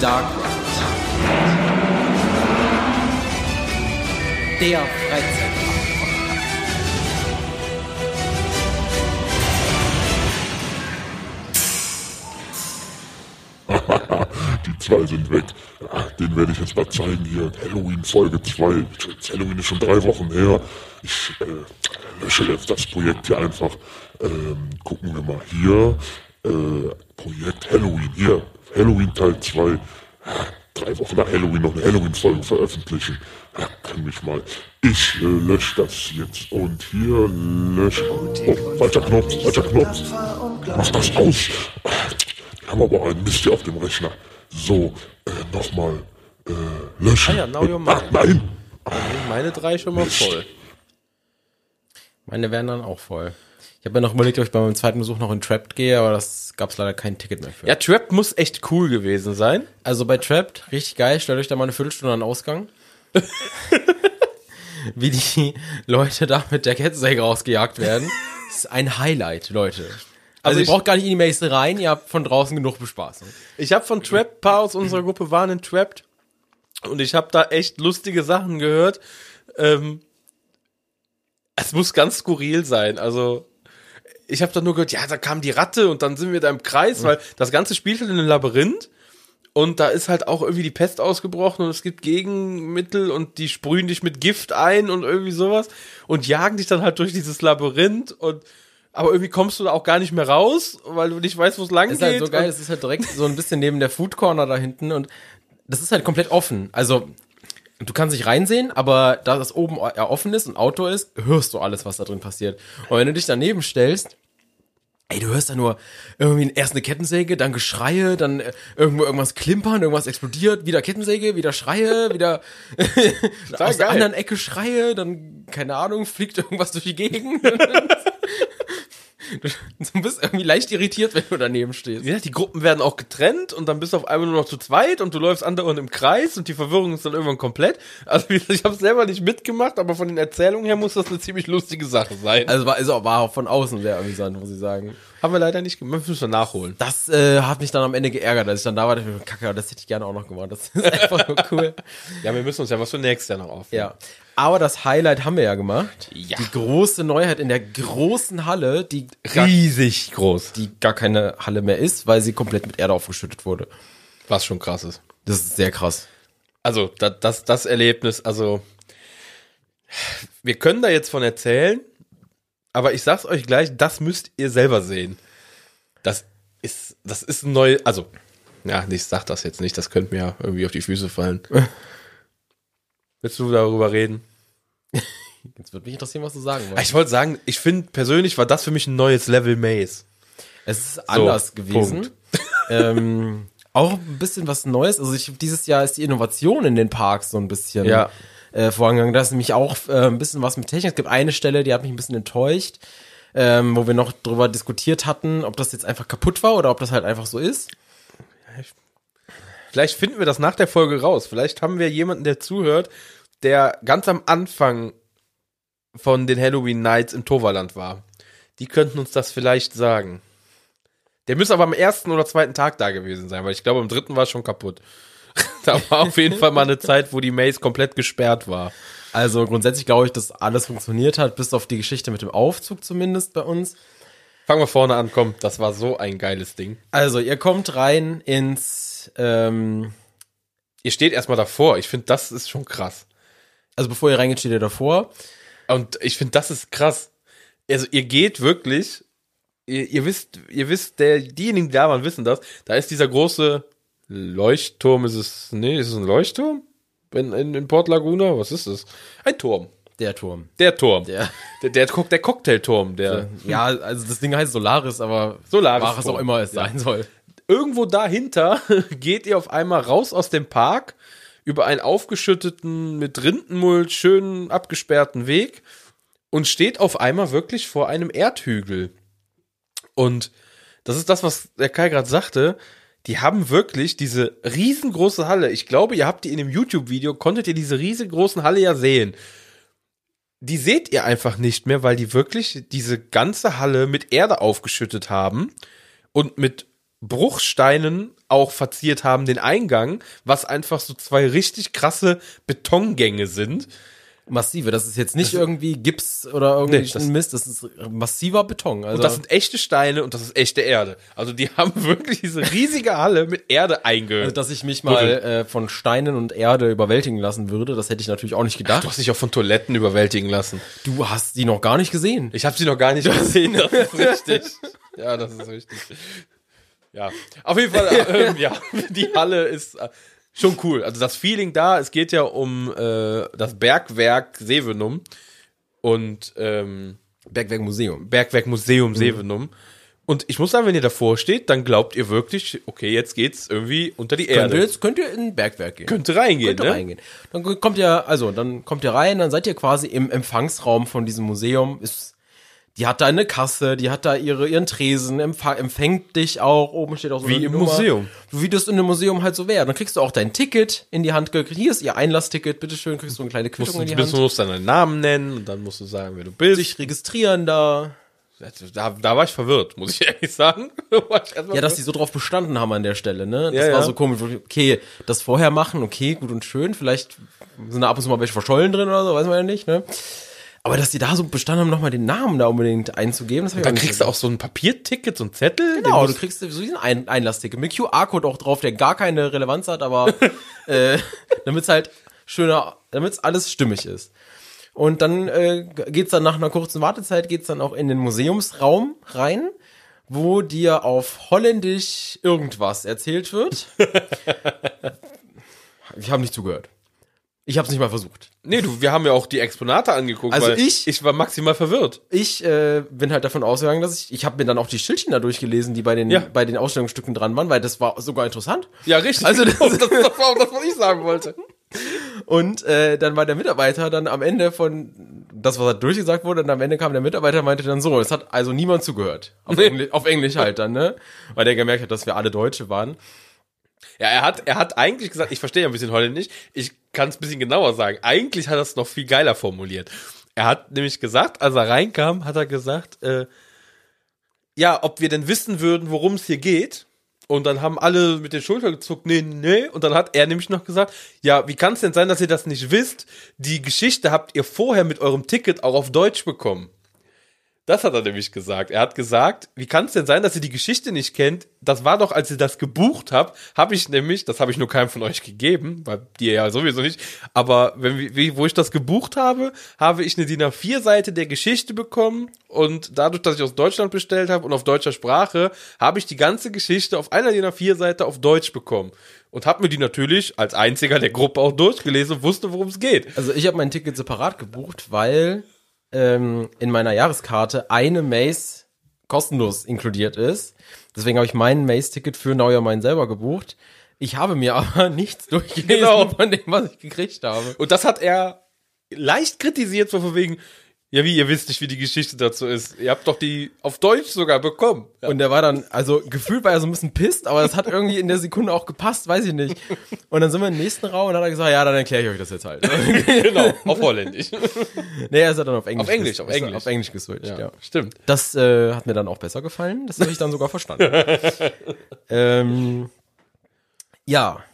Dark Ride. Der Freizeit. Die zwei sind weg. Ja, Den werde ich jetzt mal zeigen hier. Halloween Folge 2. Halloween ist schon drei Wochen her. Ich äh, lösche jetzt das Projekt hier einfach. Ähm, gucken wir mal hier. Äh, Projekt Halloween. Hier. Halloween Teil 2. Ja, drei Wochen nach Halloween noch eine Halloween-Folge veröffentlichen. Ja, kann mich mal. Ich äh, lösche das jetzt. Und hier lösche. Oh, falscher Knopf, falscher Knopf. Mach das aus. Wir haben aber einen Mist hier auf dem Rechner. So, äh, nochmal äh, löschen. Ah ja, now you're ah, mine. nein! Meine drei schon mal Mist. voll. Meine wären dann auch voll. Ich habe mir noch überlegt, ob ich bei meinem zweiten Besuch noch in Trapped gehe, aber das gab es leider kein Ticket mehr für. Ja, Trap muss echt cool gewesen sein. Also bei Trapped, richtig geil, stellt euch da mal eine Viertelstunde an den Ausgang. Wie die Leute da mit der Kettensäge rausgejagt werden. Das ist ein Highlight, Leute. Also, Also ihr braucht gar nicht in die Maze rein, ihr habt von draußen genug Bespaßung. Ich habe von Trap, ein paar aus unserer Gruppe waren in Trapped und ich habe da echt lustige Sachen gehört. Ähm, es muss ganz skurril sein. Also ich habe da nur gehört, ja, da kam die Ratte und dann sind wir da im Kreis, weil das ganze spielt halt in einem Labyrinth und da ist halt auch irgendwie die Pest ausgebrochen und es gibt Gegenmittel und die sprühen dich mit Gift ein und irgendwie sowas und jagen dich dann halt durch dieses Labyrinth und aber irgendwie kommst du da auch gar nicht mehr raus, weil du nicht weißt, wo es lang Das ist geht. halt so geil, es ist halt direkt so ein bisschen neben der Food Corner da hinten und das ist halt komplett offen. Also du kannst nicht reinsehen, aber da das oben offen ist und Outdoor ist, hörst du alles, was da drin passiert. Und wenn du dich daneben stellst, ey, du hörst da nur irgendwie erst eine Kettensäge, dann Geschreie, dann äh, irgendwo irgendwas klimpern, irgendwas explodiert, wieder Kettensäge, wieder Schreie, wieder aus der geil. anderen Ecke Schreie, dann keine Ahnung, fliegt irgendwas durch die Gegend. Du bist irgendwie leicht irritiert, wenn du daneben stehst. Ja, die Gruppen werden auch getrennt und dann bist du auf einmal nur noch zu zweit und du läufst andauernd im Kreis und die Verwirrung ist dann irgendwann komplett. Also wie gesagt, ich habe selber nicht mitgemacht, aber von den Erzählungen her muss das eine ziemlich lustige Sache sein. Also war, also war auch von außen sehr amüsant, muss ich sagen. Haben wir leider nicht gemacht, müssen wir nachholen. Das äh, hat mich dann am Ende geärgert, als ich dann da war. dachte ich Kacke, das hätte ich gerne auch noch gemacht. Das ist einfach nur cool. Ja, wir müssen uns ja was für nächstes Jahr noch auf. Ja. Aber das Highlight haben wir ja gemacht. Ja. Die große Neuheit in der großen Halle, die gar, Riesig groß. die gar keine Halle mehr ist, weil sie komplett mit Erde aufgeschüttet wurde. Was schon krass ist. Das ist sehr krass. Also, das, das, das Erlebnis, also, wir können da jetzt von erzählen, aber ich sag's euch gleich, das müsst ihr selber sehen. Das ist, das ist ein neu, also, ja, ich sag das jetzt nicht, das könnte mir irgendwie auf die Füße fallen. Willst du darüber reden? Jetzt würde mich interessieren, was du sagen wolltest. Ich wollte sagen, ich finde persönlich war das für mich ein neues Level Maze. Es ist anders gewesen. Punkt. Ähm, auch ein bisschen was Neues. Also ich, dieses Jahr ist die Innovation in den Parks so ein bisschen Ja. Äh, vorangegangen. Da ist nämlich auch äh, ein bisschen was mit Technik. Es gibt eine Stelle, die hat mich ein bisschen enttäuscht, ähm, wo wir noch drüber diskutiert hatten, ob das jetzt einfach kaputt war oder ob das halt einfach so ist. Vielleicht finden wir das nach der Folge raus. Vielleicht haben wir jemanden, der zuhört, der ganz am Anfang von den Halloween Nights im Toverland war. Die könnten uns das vielleicht sagen. Der müsste aber am ersten oder zweiten Tag da gewesen sein, weil ich glaube, am dritten war es schon kaputt. da war auf jeden Fall mal eine Zeit, wo die Maze komplett gesperrt war. Also grundsätzlich glaube ich, dass alles funktioniert hat, bis auf die Geschichte mit dem Aufzug zumindest bei uns. Fangen wir vorne an, komm, das war so ein geiles Ding. Also ihr kommt rein ins, ähm, Ihr steht erstmal davor. Ich finde, das ist schon krass. also bevor ihr reingeht, steht ihr davor. Und ich finde, das ist krass. Also ihr geht wirklich, ihr, ihr wisst, ihr wisst, der, diejenigen, die da waren, wissen das. Da ist dieser große Leuchtturm, ist es, nee, ist es ein Leuchtturm? In, in, in Port Laguna? Was ist es? Ein Turm. Der Turm. Der Turm. Der. Der, der, der, der Cocktailturm, der. Ja, also das Ding heißt Solaris, aber Solaris war es Turm. auch immer es Ja. sein soll. Irgendwo dahinter geht ihr auf einmal raus aus dem Park über einen aufgeschütteten, mit Rindenmulch schön abgesperrten Weg und steht auf einmal wirklich vor einem Erdhügel. Und das ist das, was der Kai gerade sagte. Die haben wirklich diese riesengroße Halle. Ich glaube, ihr habt die in dem YouTube-Video, konntet ihr diese riesengroßen Halle ja sehen. Die seht ihr einfach nicht mehr, weil die wirklich diese ganze Halle mit Erde aufgeschüttet haben und mit Bruchsteinen auch verziert haben, den Eingang, was einfach so zwei richtig krasse Betongänge sind. Massive. Das ist jetzt nicht irgendwie Gips oder irgendwie Nee, das- Mist, das ist massiver Beton. Also Und das sind echte Steine und das ist echte Erde. Also die haben wirklich diese riesige Halle mit Erde eingehört. also, dass ich mich mal äh, von Steinen und Erde überwältigen lassen würde, das hätte ich natürlich auch nicht du gedacht. hast dich auch von Toiletten überwältigen lassen. Du hast die noch gar nicht gesehen. Ich habe sie noch gar nicht gesehen, das ist richtig. Ja, das ist richtig. Ja, auf jeden Fall, ähm, ja, die Halle ist äh, schon cool. Also das Feeling da, es geht ja um äh, das Bergwerk Sevenum und ähm, Bergwerk Museum. Bergwerk Museum Sevenum. Und ich muss sagen, wenn ihr davor steht, dann glaubt ihr wirklich, okay, jetzt geht's irgendwie unter die Könnt ihr Erde. jetzt könnt ihr in ein Bergwerk gehen. Könnte reingehen, Könnt ihr ne? reingehen. Dann kommt ihr, also dann kommt ihr rein, dann seid ihr quasi im Empfangsraum von diesem Museum. Ist, die hat da eine Kasse, die hat da ihre ihren Tresen, empfängt dich auch. Oben steht auch so Wie eine im Nummer. Museum. Wie das in einem Museum halt so wäre. Dann kriegst du auch dein Ticket in die Hand gekriegt. Hier ist ihr Einlassticket, bitteschön, kriegst du eine kleine Musst, Quittung in die du Hand. musst deinen Namen nennen und dann musst du sagen, wer du bist. Dich registrieren da. Da, da war ich verwirrt, muss ich ehrlich sagen. Ich Ja, dass die so drauf bestanden haben an der Stelle, ne? Das Ja, war ja. so komisch. Okay, das vorher machen, okay, gut und schön. Vielleicht sind da ab und zu mal welche verschollen drin oder so, weiß man ja nicht, ne? Aber dass die da so bestanden haben, nochmal den Namen da unbedingt einzugeben, das hab ich Dann auch nicht kriegst du auch so ein Papierticket, so ein Zettel. Genau, du musst- kriegst so ein Ein Einlassticket mit QR-Code auch drauf, der gar keine Relevanz hat, aber äh, damit's halt schöner, damit's alles stimmig ist. Und dann äh, geht's dann nach einer kurzen Wartezeit geht's dann auch in den Museumsraum rein, wo dir auf Holländisch irgendwas erzählt wird. ich habe nicht zugehört. Ich habe es nicht mal versucht. Nee, du, wir haben ja auch die Exponate angeguckt. Also ich- Ich war maximal verwirrt. Ich äh, bin halt davon ausgegangen, dass ich, ich habe mir dann auch die Schildchen da durchgelesen, die bei den, Ja. bei den Ausstellungsstücken dran waren, weil das war sogar interessant. Ja, richtig. Also das- das, das, war auch das, was ich sagen wollte. Und äh, dann war der Mitarbeiter dann am Ende von das, was da durchgesagt wurde, und am Ende kam der Mitarbeiter und meinte dann so, es hat also niemand zugehört. Auf, Nee. Engli auf Englisch halt dann, ne? Weil der gemerkt hat, dass wir alle Deutsche waren. Ja, er hat, er hat eigentlich gesagt, ich verstehe ein bisschen Holländisch, ich kann es ein bisschen genauer sagen. Eigentlich hat er es noch viel geiler formuliert. Er hat nämlich gesagt, als er reinkam, hat er gesagt, äh, ja, ob wir denn wissen würden, worum es hier geht. Und dann haben alle mit den Schultern gezuckt, nee, nee. Und dann hat er nämlich noch gesagt, ja, wie kann es denn sein, dass ihr das nicht wisst? Die Geschichte habt ihr vorher mit eurem Ticket auch auf Deutsch bekommen. Das hat er nämlich gesagt. Er hat gesagt, wie kann es denn sein, dass ihr die Geschichte nicht kennt? Das war doch, als ihr das gebucht habt, habe ich nämlich, das habe ich nur keinem von euch gegeben, weil dir ja sowieso nicht, aber wenn, wie, wo ich das gebucht habe, habe ich eine DIN A4-Seite der Geschichte bekommen und dadurch, dass ich aus Deutschland bestellt habe und auf deutscher Sprache, habe ich die ganze Geschichte auf einer DIN A4-Seite auf Deutsch bekommen und habe mir die natürlich als einziger der Gruppe auch durchgelesen und wusste, worum es geht. Also ich habe mein Ticket separat gebucht, weil ähm, in meiner Jahreskarte eine Maze kostenlos inkludiert ist. Deswegen habe ich mein Maze-Ticket für Neujahr Main selber gebucht. Ich habe mir aber nichts durchgelesen Genau. von dem, was ich gekriegt habe. Und das hat er leicht kritisiert, so von wegen, ja, wie, ihr wisst nicht, wie die Geschichte dazu ist. Ihr habt doch die auf Deutsch sogar bekommen. Ja. Und der war dann, also gefühlt war er so ein bisschen pisst, aber das hat irgendwie in der Sekunde auch gepasst, weiß ich nicht. Und dann sind wir im nächsten Raum und dann hat er gesagt, ja, dann erkläre ich euch das jetzt halt. genau, auf Holländisch. nee, er ist ja dann auf Englisch. Auf Englisch, auf Englisch. Auf Englisch geswitcht, ja. stimmt. Das äh, hat mir dann auch besser gefallen. Das habe ich dann sogar verstanden. ähm, ja.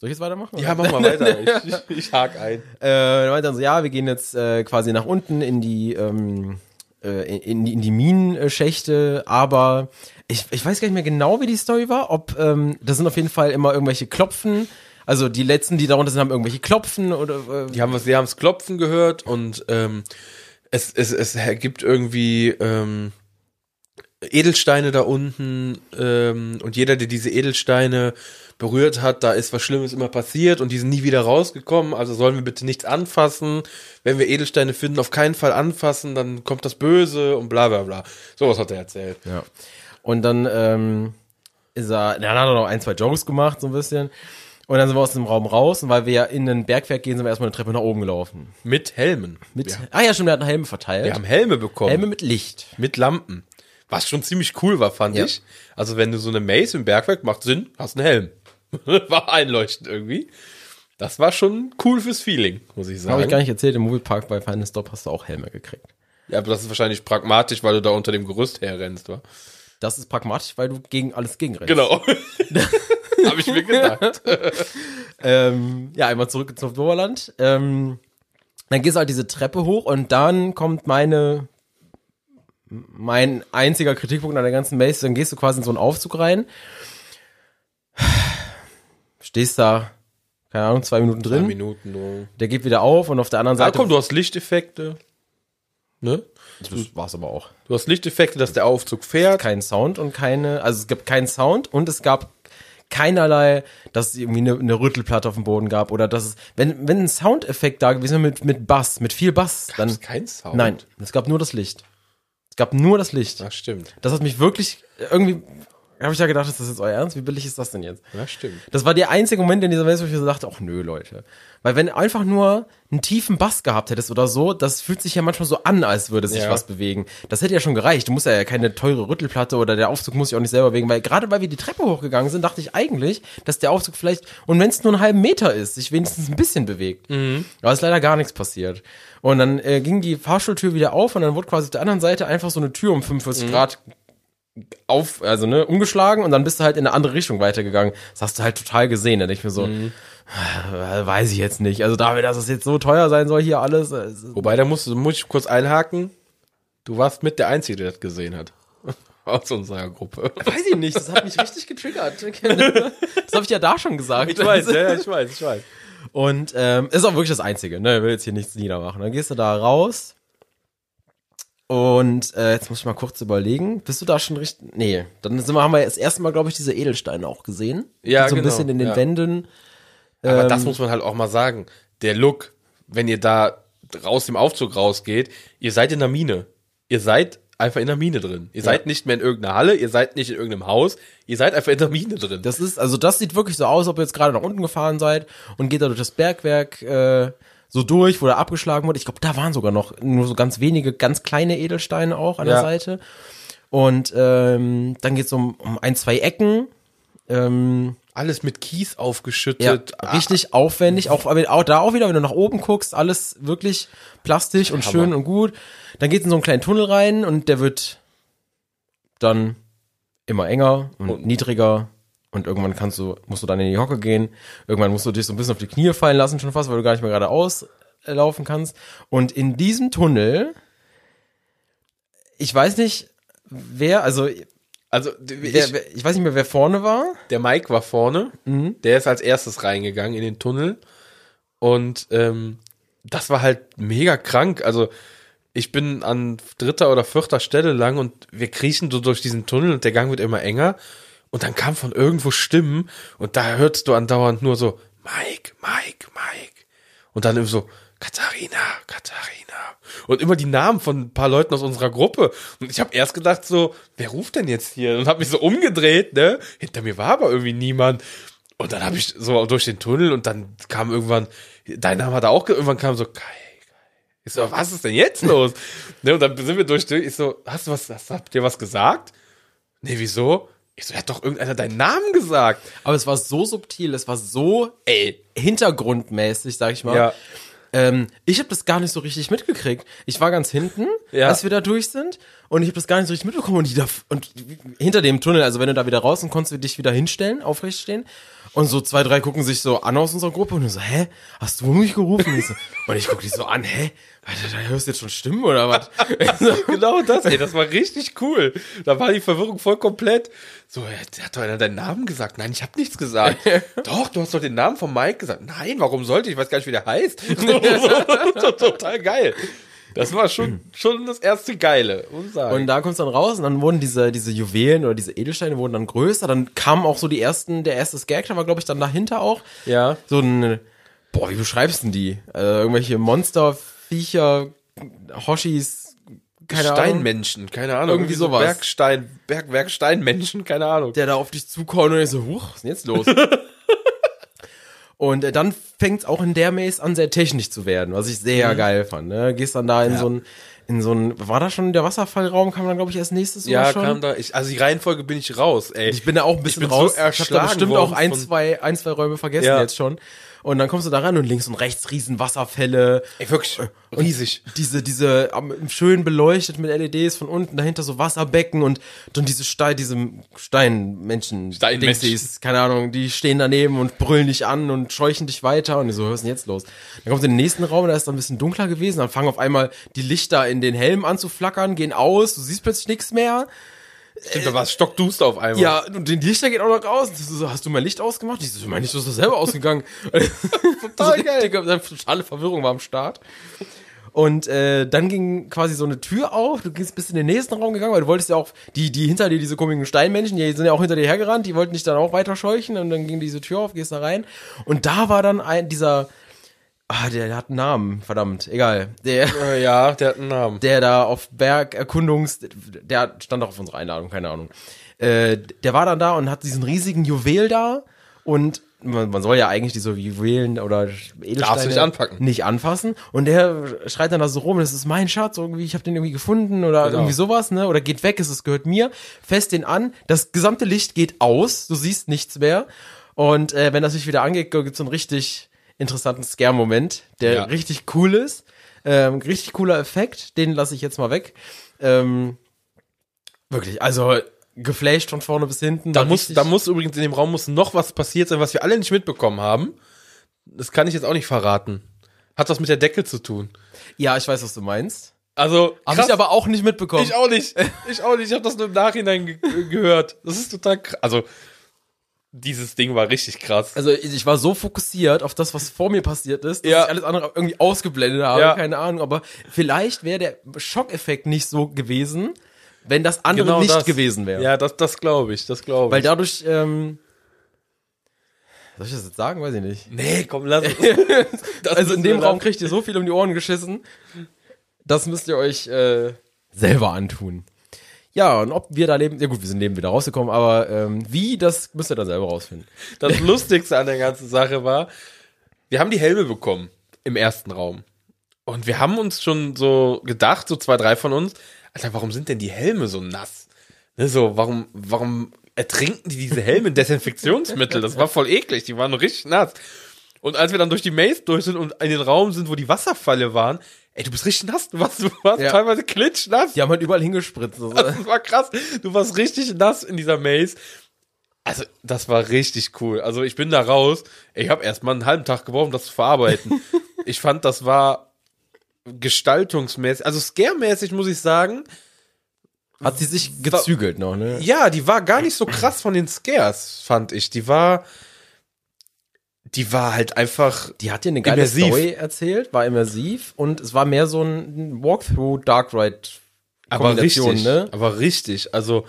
Soll ich jetzt weitermachen? Ja, mach mal weiter. Ich, ich, ich hake ein. Äh, meinte dann so, ja, wir gehen jetzt äh, quasi nach unten in die, ähm, äh, in, die- in die Minenschächte, aber ich, ich weiß gar nicht mehr genau, wie die Story war. Ob ähm, das sind auf jeden Fall immer irgendwelche Klopfen. Also die letzten, die darunter sind, haben irgendwelche Klopfen oder äh, Die haben was, sie haben's klopfen gehört und ähm, es, es, es gibt irgendwie ähm, Edelsteine da unten ähm, und jeder, der diese Edelsteine berührt hat, da ist was Schlimmes immer passiert und die sind nie wieder rausgekommen, also sollen wir bitte nichts anfassen. Wenn wir Edelsteine finden, auf keinen Fall anfassen, dann kommt das Böse und bla bla bla. Sowas hat er erzählt. Ja. Und dann ähm, ist er, dann hat er noch ein, zwei Jokes gemacht, so ein bisschen. Und dann sind wir aus dem Raum raus und weil wir ja in ein Bergwerk gehen, sind wir erstmal eine Treppe nach oben gelaufen. Mit Helmen. Mit, wir, ah ja, stimmt, der hat Helme verteilt. wir haben Helme bekommen. Helme mit Licht. mit Lampen. Was schon ziemlich cool war, fand Ja. ich. Also wenn du so eine Maze im Bergwerk macht Sinn, hast einen Helm. war einleuchtend irgendwie. Das war schon cool fürs Feeling, muss ich sagen. Habe ich gar nicht erzählt, im Moviepark bei Finest Stop hast du auch Helme gekriegt. Ja, aber das ist wahrscheinlich pragmatisch, weil du da unter dem Gerüst herrennst, wa? Das ist pragmatisch, weil du gegen alles gegenrennst. Genau. Habe ich mir gedacht. Ähm, ja, einmal zurück zum Oberland. Ähm, dann gehst du halt diese Treppe hoch und dann kommt meine, mein einziger Kritikpunkt an der ganzen Maze. Dann gehst du quasi in so einen Aufzug rein. Stehst da, keine Ahnung, zwei Minuten drin. Minuten nur. Der geht wieder auf und auf der anderen Ah, Seite. komm, du hast Lichteffekte. Ne? das war's aber auch. Du hast Lichteffekte, dass der Aufzug fährt. Kein Sound und keine, also es gibt keinen Sound und es gab keinerlei, dass es irgendwie eine, eine Rüttelplatte auf dem Boden gab oder dass es, wenn, wenn ein Soundeffekt da gewesen wäre mit, mit Bass, mit viel Bass, dann, Gab's kein Sound? nein, es gab nur das Licht. Es gab nur das Licht. Ja, stimmt. Das hat mich wirklich, irgendwie, habe ich da gedacht, ist das jetzt euer Ernst? Wie billig ist das denn jetzt? Ja, stimmt. Das war der einzige Moment in dieser Welt, wo ich mir so dachte, ach nö, Leute. Weil wenn du einfach nur einen tiefen Bass gehabt hättest oder so, das fühlt sich ja manchmal so an, als würde sich Ja. was bewegen. Das hätte ja schon gereicht. Du musst ja keine teure Rüttelplatte oder der Aufzug muss sich auch nicht selber bewegen, weil gerade weil wir die Treppe hochgegangen sind, dachte ich eigentlich, dass der Aufzug vielleicht, und wenn es nur einen halben Meter ist, sich wenigstens ein bisschen bewegt. Aber es ist leider gar nichts passiert. Und dann äh, ging die Fahrstuhltür wieder auf und dann wurde quasi auf der anderen Seite einfach so eine Tür um 45 Grad auf, also ne, umgeschlagen und dann bist du halt in eine andere Richtung weitergegangen. Das hast du halt total gesehen. Da denke ich mir so, äh, weiß ich jetzt nicht. Also dafür, dass es jetzt so teuer sein soll hier alles. äh, Wobei, da musst, du- muss ich kurz einhaken. Du warst mit der Einzige, der das gesehen hat. Aus unserer Gruppe. Weiß ich nicht, das hat mich richtig getriggert. Das habe ich ja da schon gesagt. ja, ich weiß, ich weiß. Und ähm, ist auch wirklich das Einzige, ne? Ich will jetzt hier nichts niedermachen. Dann gehst du da raus. Und äh, jetzt muss ich mal kurz überlegen. Bist du da schon richtig? Nee, dann sind wir, haben wir das erste Mal, glaube ich, diese Edelsteine auch gesehen. Ja, So ein genau, bisschen in den ja. Wänden. Aber Ähm, das muss man halt auch mal sagen. Der Look, wenn ihr da raus dem Aufzug rausgeht, ihr seid in der Mine. Ihr seid einfach in der Mine drin. Ihr seid nicht mehr in irgendeiner Halle, ihr seid nicht in irgendeinem Haus, ihr seid einfach in der Mine drin. Das ist, also das sieht wirklich so aus, ob ihr jetzt gerade nach unten gefahren seid und geht da durch das Bergwerk äh, so durch, wo da abgeschlagen wurde. Ich glaube, da waren sogar noch nur so ganz wenige, ganz kleine Edelsteine auch an der Ja. Seite. Und ähm, dann geht's um, um ein, zwei Ecken. Ähm, Alles mit Kies ja, aufgeschüttet. Ah, richtig aufwendig. Auch, auch da auch wieder, wenn du nach oben guckst, alles wirklich plastisch und Hammer. schön und gut. Dann geht's in so einen kleinen Tunnel rein und der wird dann immer enger und, Und- niedriger. Und irgendwann kannst du, musst du dann in die Hocke gehen. Irgendwann musst du dich so ein bisschen auf die Knie fallen lassen, schon fast, weil du gar nicht mehr geradeaus äh, laufen kannst. Und in diesem Tunnel, ich weiß nicht, wer, also Also, ich, wer, wer, ich weiß nicht mehr, wer vorne war. der Mike war vorne, der ist als erstes reingegangen in den Tunnel und ähm, das war halt mega krank. Also ich bin an dritter oder vierter Stelle lang und wir kriechen so durch diesen Tunnel und der Gang wird immer enger und dann kam von irgendwo Stimmen und da hörst du andauernd nur so Mike, Mike, Mike und dann immer so Katharina, Katharina und immer die Namen von ein paar Leuten aus unserer Gruppe und ich habe erst gedacht so, wer ruft denn jetzt hier und habe mich so umgedreht, ne? Hinter mir war aber irgendwie niemand und dann habe ich so durch den Tunnel und dann kam irgendwann dein Name hat auch ge- irgendwann kam so Kai, Kai. Ich so, was ist denn jetzt los? ne, und dann sind wir durch, ich so, hast du was, hast, habt ihr was gesagt? Nee, wieso? Ich so, hat doch irgendeiner deinen Namen gesagt. Aber es war so subtil, es war so ey, hintergrundmäßig, sag ich mal. Ja. Ähm, ich habe das gar nicht so richtig mitgekriegt. Ich war ganz hinten, Ja. als wir da durch sind, und ich habe das gar nicht so richtig mitbekommen. Und, die da, und hinter dem Tunnel, also wenn du da wieder raus und konntest du dich wieder hinstellen, aufrecht stehen. Und so zwei, drei gucken sich so an aus unserer Gruppe und ich so, hä, hast du mich gerufen? Und ich, so, und ich guck die so an, hä, da hörst du jetzt schon Stimmen oder was? So, Genau das, ey, das war richtig cool. Da war die Verwirrung voll komplett. So, hat doch einer deinen Namen gesagt? Nein, ich habe nichts gesagt. doch, du hast doch den Namen von Mike gesagt. Nein, warum sollte ich? Ich weiß gar nicht, wie der heißt. Total geil. Das war schon, schon das erste Geile, muss ich sagen. Und da kommst du dann raus und dann wurden diese, diese Juwelen oder diese Edelsteine wurden dann größer. Dann kamen auch so die ersten, der erste Skag, war glaube ich dann dahinter auch. Ja. So ein, boah, wie beschreibst du denn die? Äh, irgendwelche Monster, Viecher, Hoshis, keine Ahnung. Steinmenschen, keine Ahnung. Irgendwie so sowas. Bergstein, Berg, Bergsteinmenschen, keine Ahnung. Der da auf dich zukommt und ich so, huch, was ist denn jetzt los? Und äh, dann fängt's auch in der Maze an, sehr technisch zu werden, was ich sehr geil fand. Ne? Gehst dann da in so ein, in so ein, war da schon der Wasserfallraum, kam dann, glaube ich, erst nächstes Ja, oder schon? kam da, ich, also die Reihenfolge bin ich raus, ey. Ich bin da auch ein bisschen bin so raus. ich habe da erschlagen bestimmt auch ein, zwei, ein, zwei Räume vergessen Ja. jetzt schon. Und dann kommst du da ran und links und rechts riesen Wasserfälle. Ey, wirklich riesig. Diese, diese, schön beleuchtet mit LEDs von unten, dahinter so Wasserbecken und dann diese Stein, diese Steinmenschen, Steinmenschen. Dingsies, keine Ahnung, die stehen daneben und brüllen dich an und scheuchen dich weiter und so, was ist denn jetzt los? Dann kommst du in den nächsten Raum, da ist dann ein bisschen dunkler gewesen, dann fangen auf einmal die Lichter in den Helm an zu flackern, gehen aus, du siehst plötzlich nichts mehr. Stimmt, da war es stockduster auf einmal. Ja, und die Lichter geht auch noch ist so, hast du mein Licht ausgemacht? Ich so, mein Licht ist doch selber ausgegangen. Total geil. Digga, Totale Verwirrung war am Start. Und äh, dann ging quasi so eine Tür auf, du bist in den nächsten Raum gegangen, weil du wolltest ja auch, die, die hinter dir, diese komischen Steinmenschen, die sind ja auch hinter dir hergerannt, die wollten dich dann auch weiter scheuchen und dann ging diese Tür auf, gehst da rein. Und da war dann ein, dieser, ah, der, der hat einen Namen, verdammt, egal. Der, Äh, ja, der hat einen Namen. der da auf Bergerkundungs, der stand auch auf unserer Einladung, keine Ahnung. Äh, der war dann da und hat diesen riesigen Juwel da und man, man soll ja eigentlich diese Juwelen oder Edelsteine Darfst nicht anpacken. nicht anfassen und der schreit dann da so rum, das ist mein Schatz, irgendwie, ich habe den irgendwie gefunden oder Genau. irgendwie sowas, ne? Oder geht weg, es gehört mir, fest den an, das gesamte Licht geht aus, du siehst nichts mehr und äh, wenn das sich wieder angeht, gibt's so einen richtig interessanten Scare-Moment, der Ja. richtig cool ist. Ähm, richtig cooler Effekt, den lasse ich jetzt mal weg. Ähm, wirklich, also geflasht von vorne bis hinten. Da muss, da muss übrigens in dem Raum muss noch was passiert sein, was wir alle nicht mitbekommen haben. Das kann ich jetzt auch nicht verraten. Hat was mit der Decke zu tun. ja, ich weiß, was du meinst. Also, Habe ich aber auch nicht mitbekommen. Ich auch nicht. Ich auch nicht. Ich habe das nur im Nachhinein ge gehört. Das ist total krass. Also, dieses Ding war richtig krass. also ich war so fokussiert auf das, was vor mir passiert ist, dass Ja. ich alles andere irgendwie ausgeblendet habe, Ja. keine Ahnung. Aber vielleicht wäre der Schockeffekt nicht so gewesen, wenn das andere Genau nicht das. gewesen wäre. Ja, das, das glaube ich. Das glaube ich. Weil dadurch, ähm, soll ich das jetzt sagen? Weiß ich nicht. nee, komm, lass es. Also in dem Raum kriegt ihr so viel um die Ohren geschissen. Das müsst ihr euch äh, selber antun. Ja, und ob wir da leben, ja gut, wir sind neben wieder rausgekommen, aber ähm, wie, das müsst ihr dann selber rausfinden. Das Lustigste an der ganzen Sache war, wir haben die Helme bekommen im ersten Raum. Und wir haben uns schon so gedacht, so zwei, drei von uns, Alter, warum sind denn die Helme so nass? Ne, so, warum, warum ertrinken die diese Helme in Desinfektionsmittel? Das war voll eklig, die waren richtig nass. Und als wir dann durch die Maze durch sind und in den Raum sind, wo die Wasserfalle waren, ey, du bist richtig nass, du warst, du warst Ja. teilweise klitschnass. Die haben halt überall hingespritzt. Also, Das war krass. Du warst richtig nass in dieser Maze. Also, das war richtig cool. Also, ich bin da raus. Ich habe erst mal einen halben Tag gebraucht, um das zu verarbeiten. ich fand, das war gestaltungsmäßig, also scare-mäßig muss ich sagen, hat sie sich gezügelt noch, ne? ja, die war gar nicht so krass von den Scares, fand ich. Die war, die war halt einfach, Die hat dir eine geile Immersiv. Story erzählt, war immersiv und es war mehr so ein Walkthrough Dark Ride aber Kombination, richtig, ne? aber richtig. Also,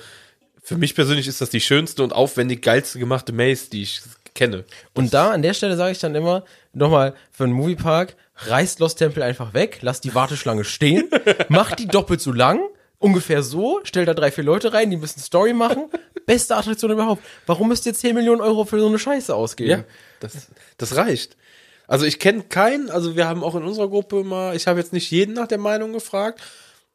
für mich persönlich ist das die schönste und aufwendig geilste gemachte Maze, die ich kenne. Und da an der Stelle sage ich dann immer nochmal für einen Moviepark, reißt Lost Temple einfach weg, lasst die Warteschlange stehen, macht die doppelt so lang, ungefähr so, stellt da drei, vier Leute rein, die müssen Story machen. Beste Attraktion überhaupt. Warum müsst ihr 10 Millionen Euro für so eine Scheiße ausgeben? Ja, das, das reicht. Also ich kenne keinen, also wir haben auch in unserer Gruppe mal, ich habe jetzt nicht jeden nach der Meinung gefragt,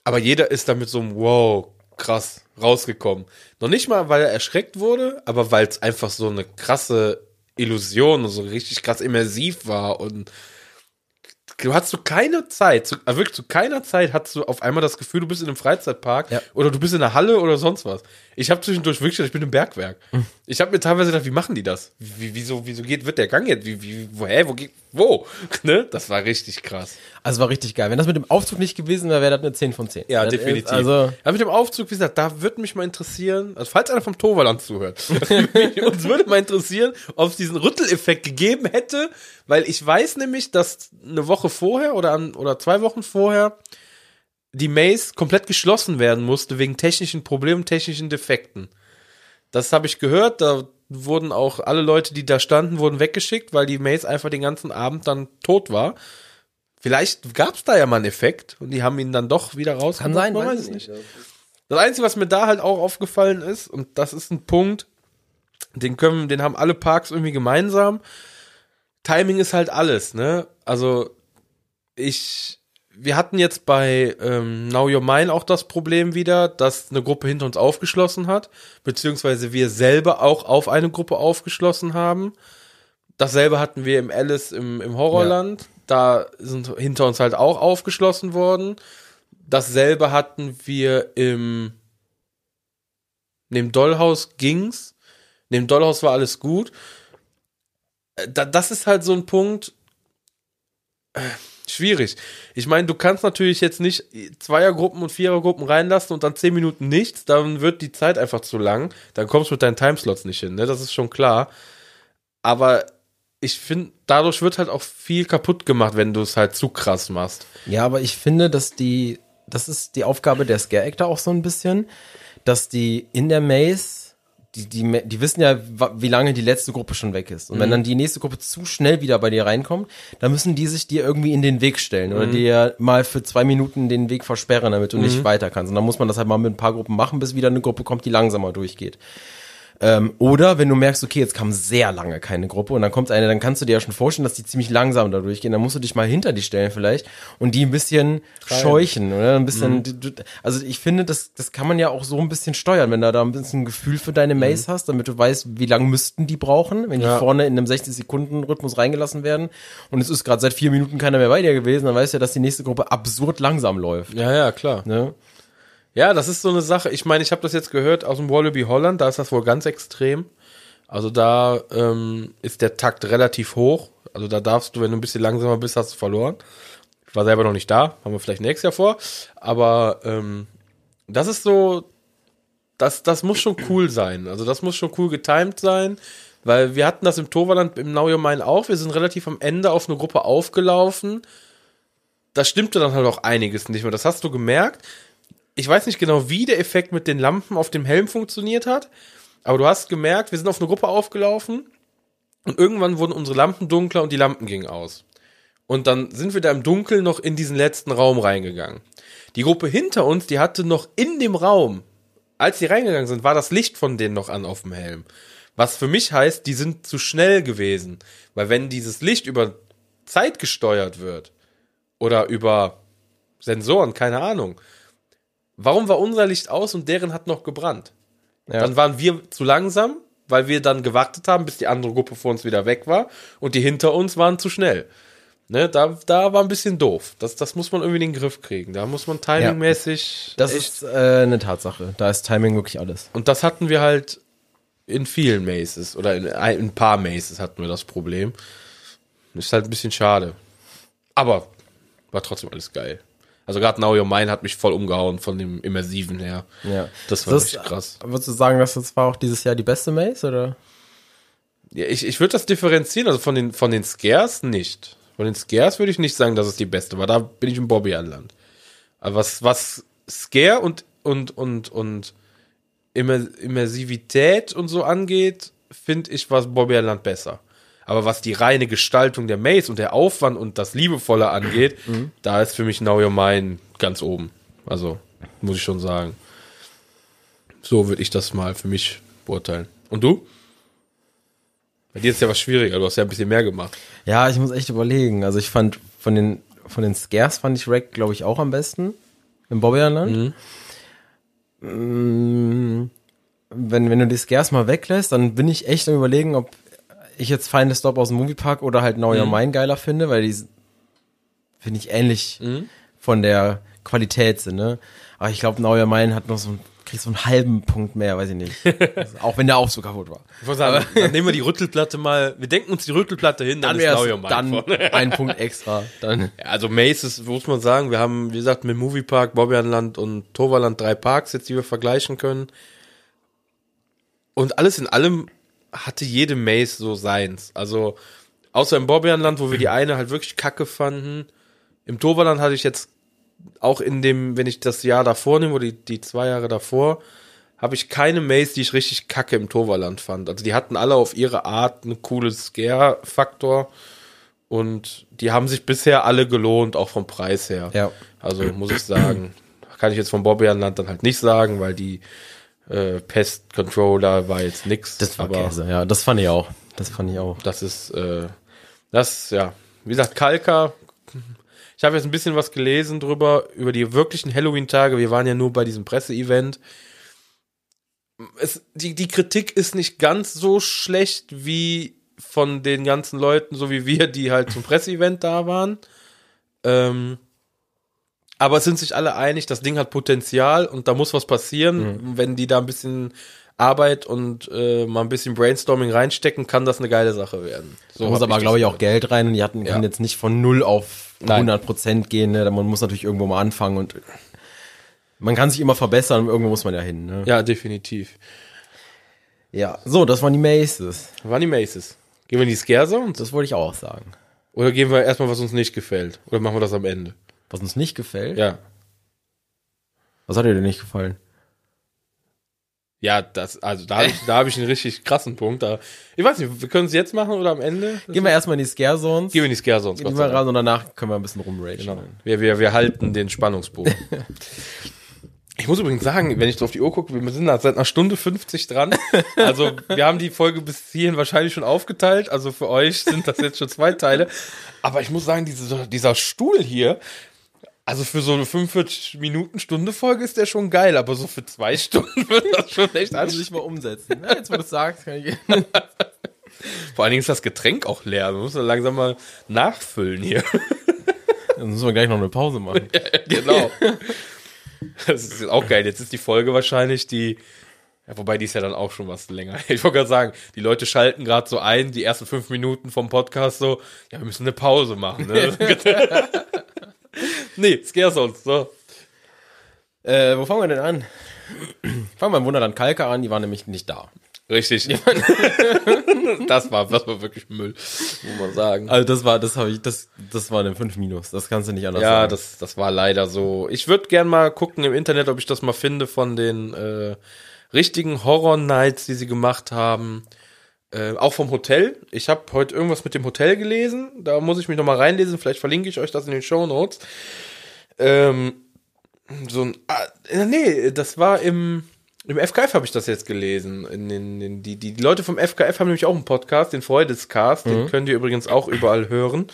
aber jeder ist damit so Wow, krass, rausgekommen. Noch nicht mal, weil er erschreckt wurde, aber weil es einfach so eine krasse Illusion und so richtig krass immersiv war und du hast zu keiner Zeit, zu, also wirklich zu keiner Zeit hast du auf einmal das Gefühl, du bist in einem Freizeitpark Ja. oder du bist in einer Halle oder sonst was. Ich habe zwischendurch wirklich gedacht, ich bin im Bergwerk. Ich habe mir teilweise gedacht, wie machen die das? Wie, wieso, wieso geht, wird der Gang jetzt? Wie, wie, wo, hä, wo geht, wo? Ne? Das war richtig krass. Also war richtig geil. Wenn das mit dem Aufzug nicht gewesen wäre, wäre das eine 10 von 10. Ja, das definitiv. Ist, also, ja, mit dem Aufzug, wie gesagt, da würde mich mal interessieren, also falls einer vom Toverland zuhört, uns würde mal interessieren, ob es diesen Rütteleffekt gegeben hätte, weil ich weiß nämlich, dass eine Woche vorher oder, an, oder zwei Wochen vorher die Maze komplett geschlossen werden musste wegen technischen Problemen, technischen Defekten. Das habe ich gehört, da wurden auch alle Leute, die da standen, wurden weggeschickt, weil die Maze einfach den ganzen Abend dann tot war. Vielleicht gab es da ja mal einen Effekt und die haben ihn dann doch wieder raus. kann sein, man weiß es ich nicht. Das Einzige, was mir da halt auch aufgefallen ist, und das ist ein Punkt, den können, den haben alle Parks irgendwie gemeinsam. Timing ist halt alles, ne? Also ich, wir hatten jetzt bei ähm, Now Your Mine auch das Problem wieder, dass eine Gruppe hinter uns aufgeschlossen hat, beziehungsweise wir selber auch auf eine Gruppe aufgeschlossen haben. Dasselbe hatten wir im Alice im, im Horrorland. Da sind hinter uns halt auch aufgeschlossen worden. Dasselbe hatten wir im, dem Dollhaus ging's. In dem Dollhaus war alles gut. Äh, Da, das ist halt so ein Punkt, äh, schwierig. Ich meine, du kannst natürlich jetzt nicht Zweiergruppen und Vierergruppen reinlassen und dann zehn Minuten nichts, dann wird die Zeit einfach zu lang. Dann kommst du mit deinen Timeslots nicht hin, ne? Das ist schon klar. Aber ich finde, dadurch wird halt auch viel kaputt gemacht, wenn du es halt zu krass machst. Ja, aber ich finde, dass die, das ist die Aufgabe der Scare Actor auch so ein bisschen, dass die in der Maze, die, die, die wissen ja, wie lange die letzte Gruppe schon weg ist. Und wenn dann die nächste Gruppe zu schnell wieder bei dir reinkommt, dann müssen die sich dir irgendwie in den Weg stellen oder dir mal für zwei Minuten den Weg versperren, damit du nicht weiter kannst. Und dann muss man das halt mal mit ein paar Gruppen machen, bis wieder eine Gruppe kommt, die langsamer durchgeht. Ähm, oder wenn du merkst, okay, jetzt kam sehr lange keine Gruppe und dann kommt eine, dann kannst du dir ja schon vorstellen, dass die ziemlich langsam da durchgehen. Dann musst du dich mal hinter die stellen vielleicht und die ein bisschen scheuchen oder ein bisschen. du- Also ich finde, das, das kann man ja auch so ein bisschen steuern, wenn du da ein bisschen ein Gefühl für deine Maze hast, damit du weißt, wie lange müssten die brauchen, wenn die Ja. vorne in einem 60-Sekunden-Rhythmus reingelassen werden und es ist gerade seit vier Minuten keiner mehr bei dir gewesen, dann weißt du ja, dass die nächste Gruppe absurd langsam läuft. Ja, ja, klar. Ne? Ja, das ist so eine Sache. Ich meine, ich habe das jetzt gehört aus dem Wallaby Holland, da ist das wohl ganz extrem. Also da ähm, ist der Takt relativ hoch. Also da darfst du, wenn du ein bisschen langsamer bist, hast du verloren. Ich war selber noch nicht da, haben wir vielleicht nächstes Jahr vor. Aber ähm, das ist so, das, das muss schon cool sein. Also das muss schon cool getimed sein. Weil wir hatten das im Toverland im Now Your auch. Wir sind relativ am Ende auf eine Gruppe aufgelaufen. Da stimmte dann halt auch einiges nicht mehr. Das hast du gemerkt ich weiß nicht genau, wie der Effekt mit den Lampen auf dem Helm funktioniert hat, aber du hast gemerkt, wir sind auf eine Gruppe aufgelaufen und irgendwann wurden unsere Lampen dunkler und die Lampen gingen aus. Und dann sind wir da im Dunkeln noch in diesen letzten Raum reingegangen. Die Gruppe hinter uns, die hatte noch in dem Raum, als die reingegangen sind, war das Licht von denen noch an auf dem Helm. Was für mich heißt, die sind zu schnell gewesen. Weil wenn dieses Licht über Zeit gesteuert wird oder über Sensoren, keine Ahnung, warum war unser Licht aus und deren hat noch gebrannt? Ja. Dann waren wir zu langsam, weil wir dann gewartet haben, bis die andere Gruppe vor uns wieder weg war und die hinter uns waren zu schnell. Ne, da, da war ein bisschen doof. Das, das muss man irgendwie in den Griff kriegen. Da muss man timingmäßig. Das echt- ist äh, eine Tatsache. Da ist Timing wirklich alles. und das hatten wir halt in vielen Maces oder in ein, in ein paar Maces hatten wir das Problem. Ist halt ein bisschen schade. Aber war trotzdem alles geil. Also gerade Now Your Mine hat mich voll umgehauen von dem Immersiven her. Ja. Das war Das- richtig krass. Würdest du sagen, dass das war auch dieses Jahr die beste Maze, oder? Ja, ich ich würde das differenzieren, also von den, von den Scares nicht. Von den Scares würde ich nicht sagen, dass es die beste war. Da bin ich im Bobby anland. Aber was, was Scare und, und, und, und Immer, Immersivität und so angeht, finde ich was Bobby Land besser. Aber was die reine Gestaltung der Maze und der Aufwand und das Liebevolle angeht, da ist für mich Now Your Mine ganz oben. Also, muss ich schon sagen. So würde ich das mal für mich beurteilen. Und du? Bei dir ist ja was schwieriger, du hast ja ein bisschen mehr gemacht. Ja, ich muss echt überlegen. Also ich fand von den von den Scares fand ich Rack, glaube ich, auch am besten im Bobbyerland. Mm, Wenn, wenn du die Scares mal weglässt, dann bin ich echt am überlegen, ob ich jetzt Final Stop aus dem Moviepark oder halt Now Your Mine geiler finde, weil die finde ich ähnlich von der Qualität sind, ne? Aber ich glaube, Now Your Mine hat noch so einen, kriegt so einen halben Punkt mehr, weiß ich nicht. Also, auch wenn der auch so kaputt war. Ich wollte sagen, dann nehmen wir die Rüttelplatte mal, wir denken uns die Rüttelplatte hin, dann, Dann ist Now dann ein Punkt extra. Dann also Mace ist, muss man sagen, wir haben, wie gesagt, mit Moviepark, Bobbejaanland und Toverland drei Parks jetzt, die wir vergleichen können. Und alles in allem hatte jede Maze so seins. Also, außer im Bobbejaanland, wo wir die eine halt wirklich kacke fanden. Im Toverland hatte ich jetzt auch in dem, wenn ich das Jahr davor nehme, oder die, die zwei Jahre davor, habe ich keine Maze, die ich richtig kacke im Toverland fand. Also die hatten alle auf ihre Art einen coolen Scare-Faktor. Und die haben sich bisher alle gelohnt, auch vom Preis her. Ja. Also muss ich sagen, kann ich jetzt vom Bobbejaanland dann halt nicht sagen, weil die äh, Pest Controller war jetzt nix. Das war aber Käse, ja. Das fand ich auch. Das fand ich auch. das ist, äh, das, ja, wie gesagt, Kalka. Ich habe jetzt ein bisschen was gelesen drüber, über die wirklichen Halloween-Tage. Wir waren ja nur bei diesem Presseevent. Es, die, die Kritik ist nicht ganz so schlecht, wie von den ganzen Leuten, so wie wir, die halt zum Presseevent da waren. Ähm, aber es sind sich alle einig, das Ding hat Potenzial und da muss was passieren. Wenn die da ein bisschen Arbeit und äh, mal ein bisschen Brainstorming reinstecken, kann das eine geile Sache werden. So Da muss aber, glaube ich, auch Geld rein und die hatten, Ja. können jetzt nicht von null auf Nein. 100 Prozent gehen. Ne? Man muss natürlich irgendwo mal anfangen und man kann sich immer verbessern und irgendwo muss man ja hin. Ne? Ja, definitiv. ja. So, das waren die Maces. Waren die Maces. Gehen wir in die Scare Zones? Das wollte ich auch sagen. Oder gehen wir erstmal, was uns nicht gefällt? Oder machen wir das am Ende? Was uns nicht gefällt. Ja. Was hat dir denn nicht gefallen? Ja, das, also da habe ich, da hab ich einen richtig krassen Punkt. Da, ich weiß nicht, wir können es jetzt machen oder am Ende? Gehen wir erstmal in die Scare Zones. Gehen wir in die Scare Zones. Gehen wir ran und danach können wir ein bisschen rumragen. Genau. Wir, wir, wir halten den Spannungsbogen. Ich muss übrigens sagen, wenn ich so auf die Uhr gucke, wir sind da seit einer Stunde 50 dran. Also wir haben die Folge bis hierhin wahrscheinlich schon aufgeteilt. Also für euch sind das jetzt schon zwei Teile. Aber ich muss sagen, diese, dieser Stuhl hier, also für so eine 45 Minuten Stunde Folge ist der schon geil, aber so für zwei Stunden wird das schon echt anstrengend. nicht mal umsetzen. Ja, jetzt, wo du es sagst, kann ich. Vor allen Dingen ist das Getränk auch leer. Wir müssen langsam mal nachfüllen hier. Dann müssen wir gleich noch eine Pause machen. genau. Das ist auch geil. Jetzt ist die Folge wahrscheinlich die. Ja, wobei die ist ja dann auch schon was länger. Ich wollte gerade sagen, die Leute schalten gerade so ein, die ersten fünf Minuten vom Podcast so, ja, wir müssen eine Pause machen. Ne? nee, Scare Zones, so. Äh, wo fangen wir denn an? Fangen wir im Wunderland Kalka an, die waren nämlich nicht da. Richtig. das war, das war wirklich Müll, muss man sagen. Also das war, das habe ich, das, das war eine 5 Minus. Das kannst du nicht anders Ja, sagen. das, das war leider so. Ich würde gern mal gucken im Internet, ob ich das mal finde von den äh, richtigen Horror Nights, die sie gemacht haben. Äh, auch vom Hotel. Ich habe heute irgendwas mit dem Hotel gelesen. Da muss ich mich noch mal reinlesen. Vielleicht verlinke ich euch das in den Show Notes. Ähm, so ein, ah, äh, nee, das war im im FKF habe ich das jetzt gelesen. In den, in die, die Leute vom FKF haben nämlich auch einen Podcast, den Freudescast, den könnt ihr übrigens auch überall hören.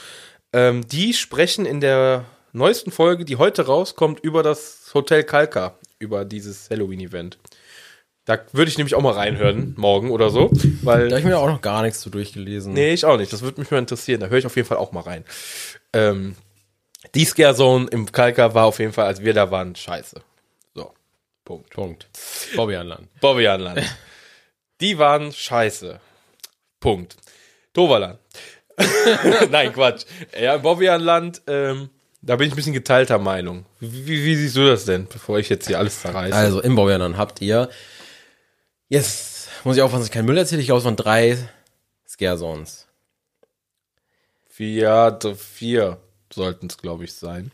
Ähm, die sprechen in der neuesten Folge, die heute rauskommt, über das Hotel Kalka, über dieses Halloween-Event. Da würde ich nämlich auch mal reinhören, morgen oder so, weil Da habe ich mir auch noch gar nichts zu durchgelesen. Nee, ich auch nicht. Das würde mich mal interessieren. Da höre ich auf jeden Fall auch mal rein. Ähm, die Scare Zone im Kalka war auf jeden Fall, als wir da waren, scheiße. So. Punkt. Punkt. Bobby Anland. Bobbianland. Die waren scheiße. Punkt. Toverland. Nein, Quatsch. Ja, Bobbianland, ähm, da bin ich ein bisschen geteilter Meinung. Wie, wie, wie siehst du das denn, bevor ich jetzt hier alles zerreiße? Also im Bobby Anland habt ihr, jetzt muss ich aufpassen, dass ich keinen Müll erzähle, ich glaube, es waren drei Scare Zones. Vier, vier sollten es, glaube ich, sein.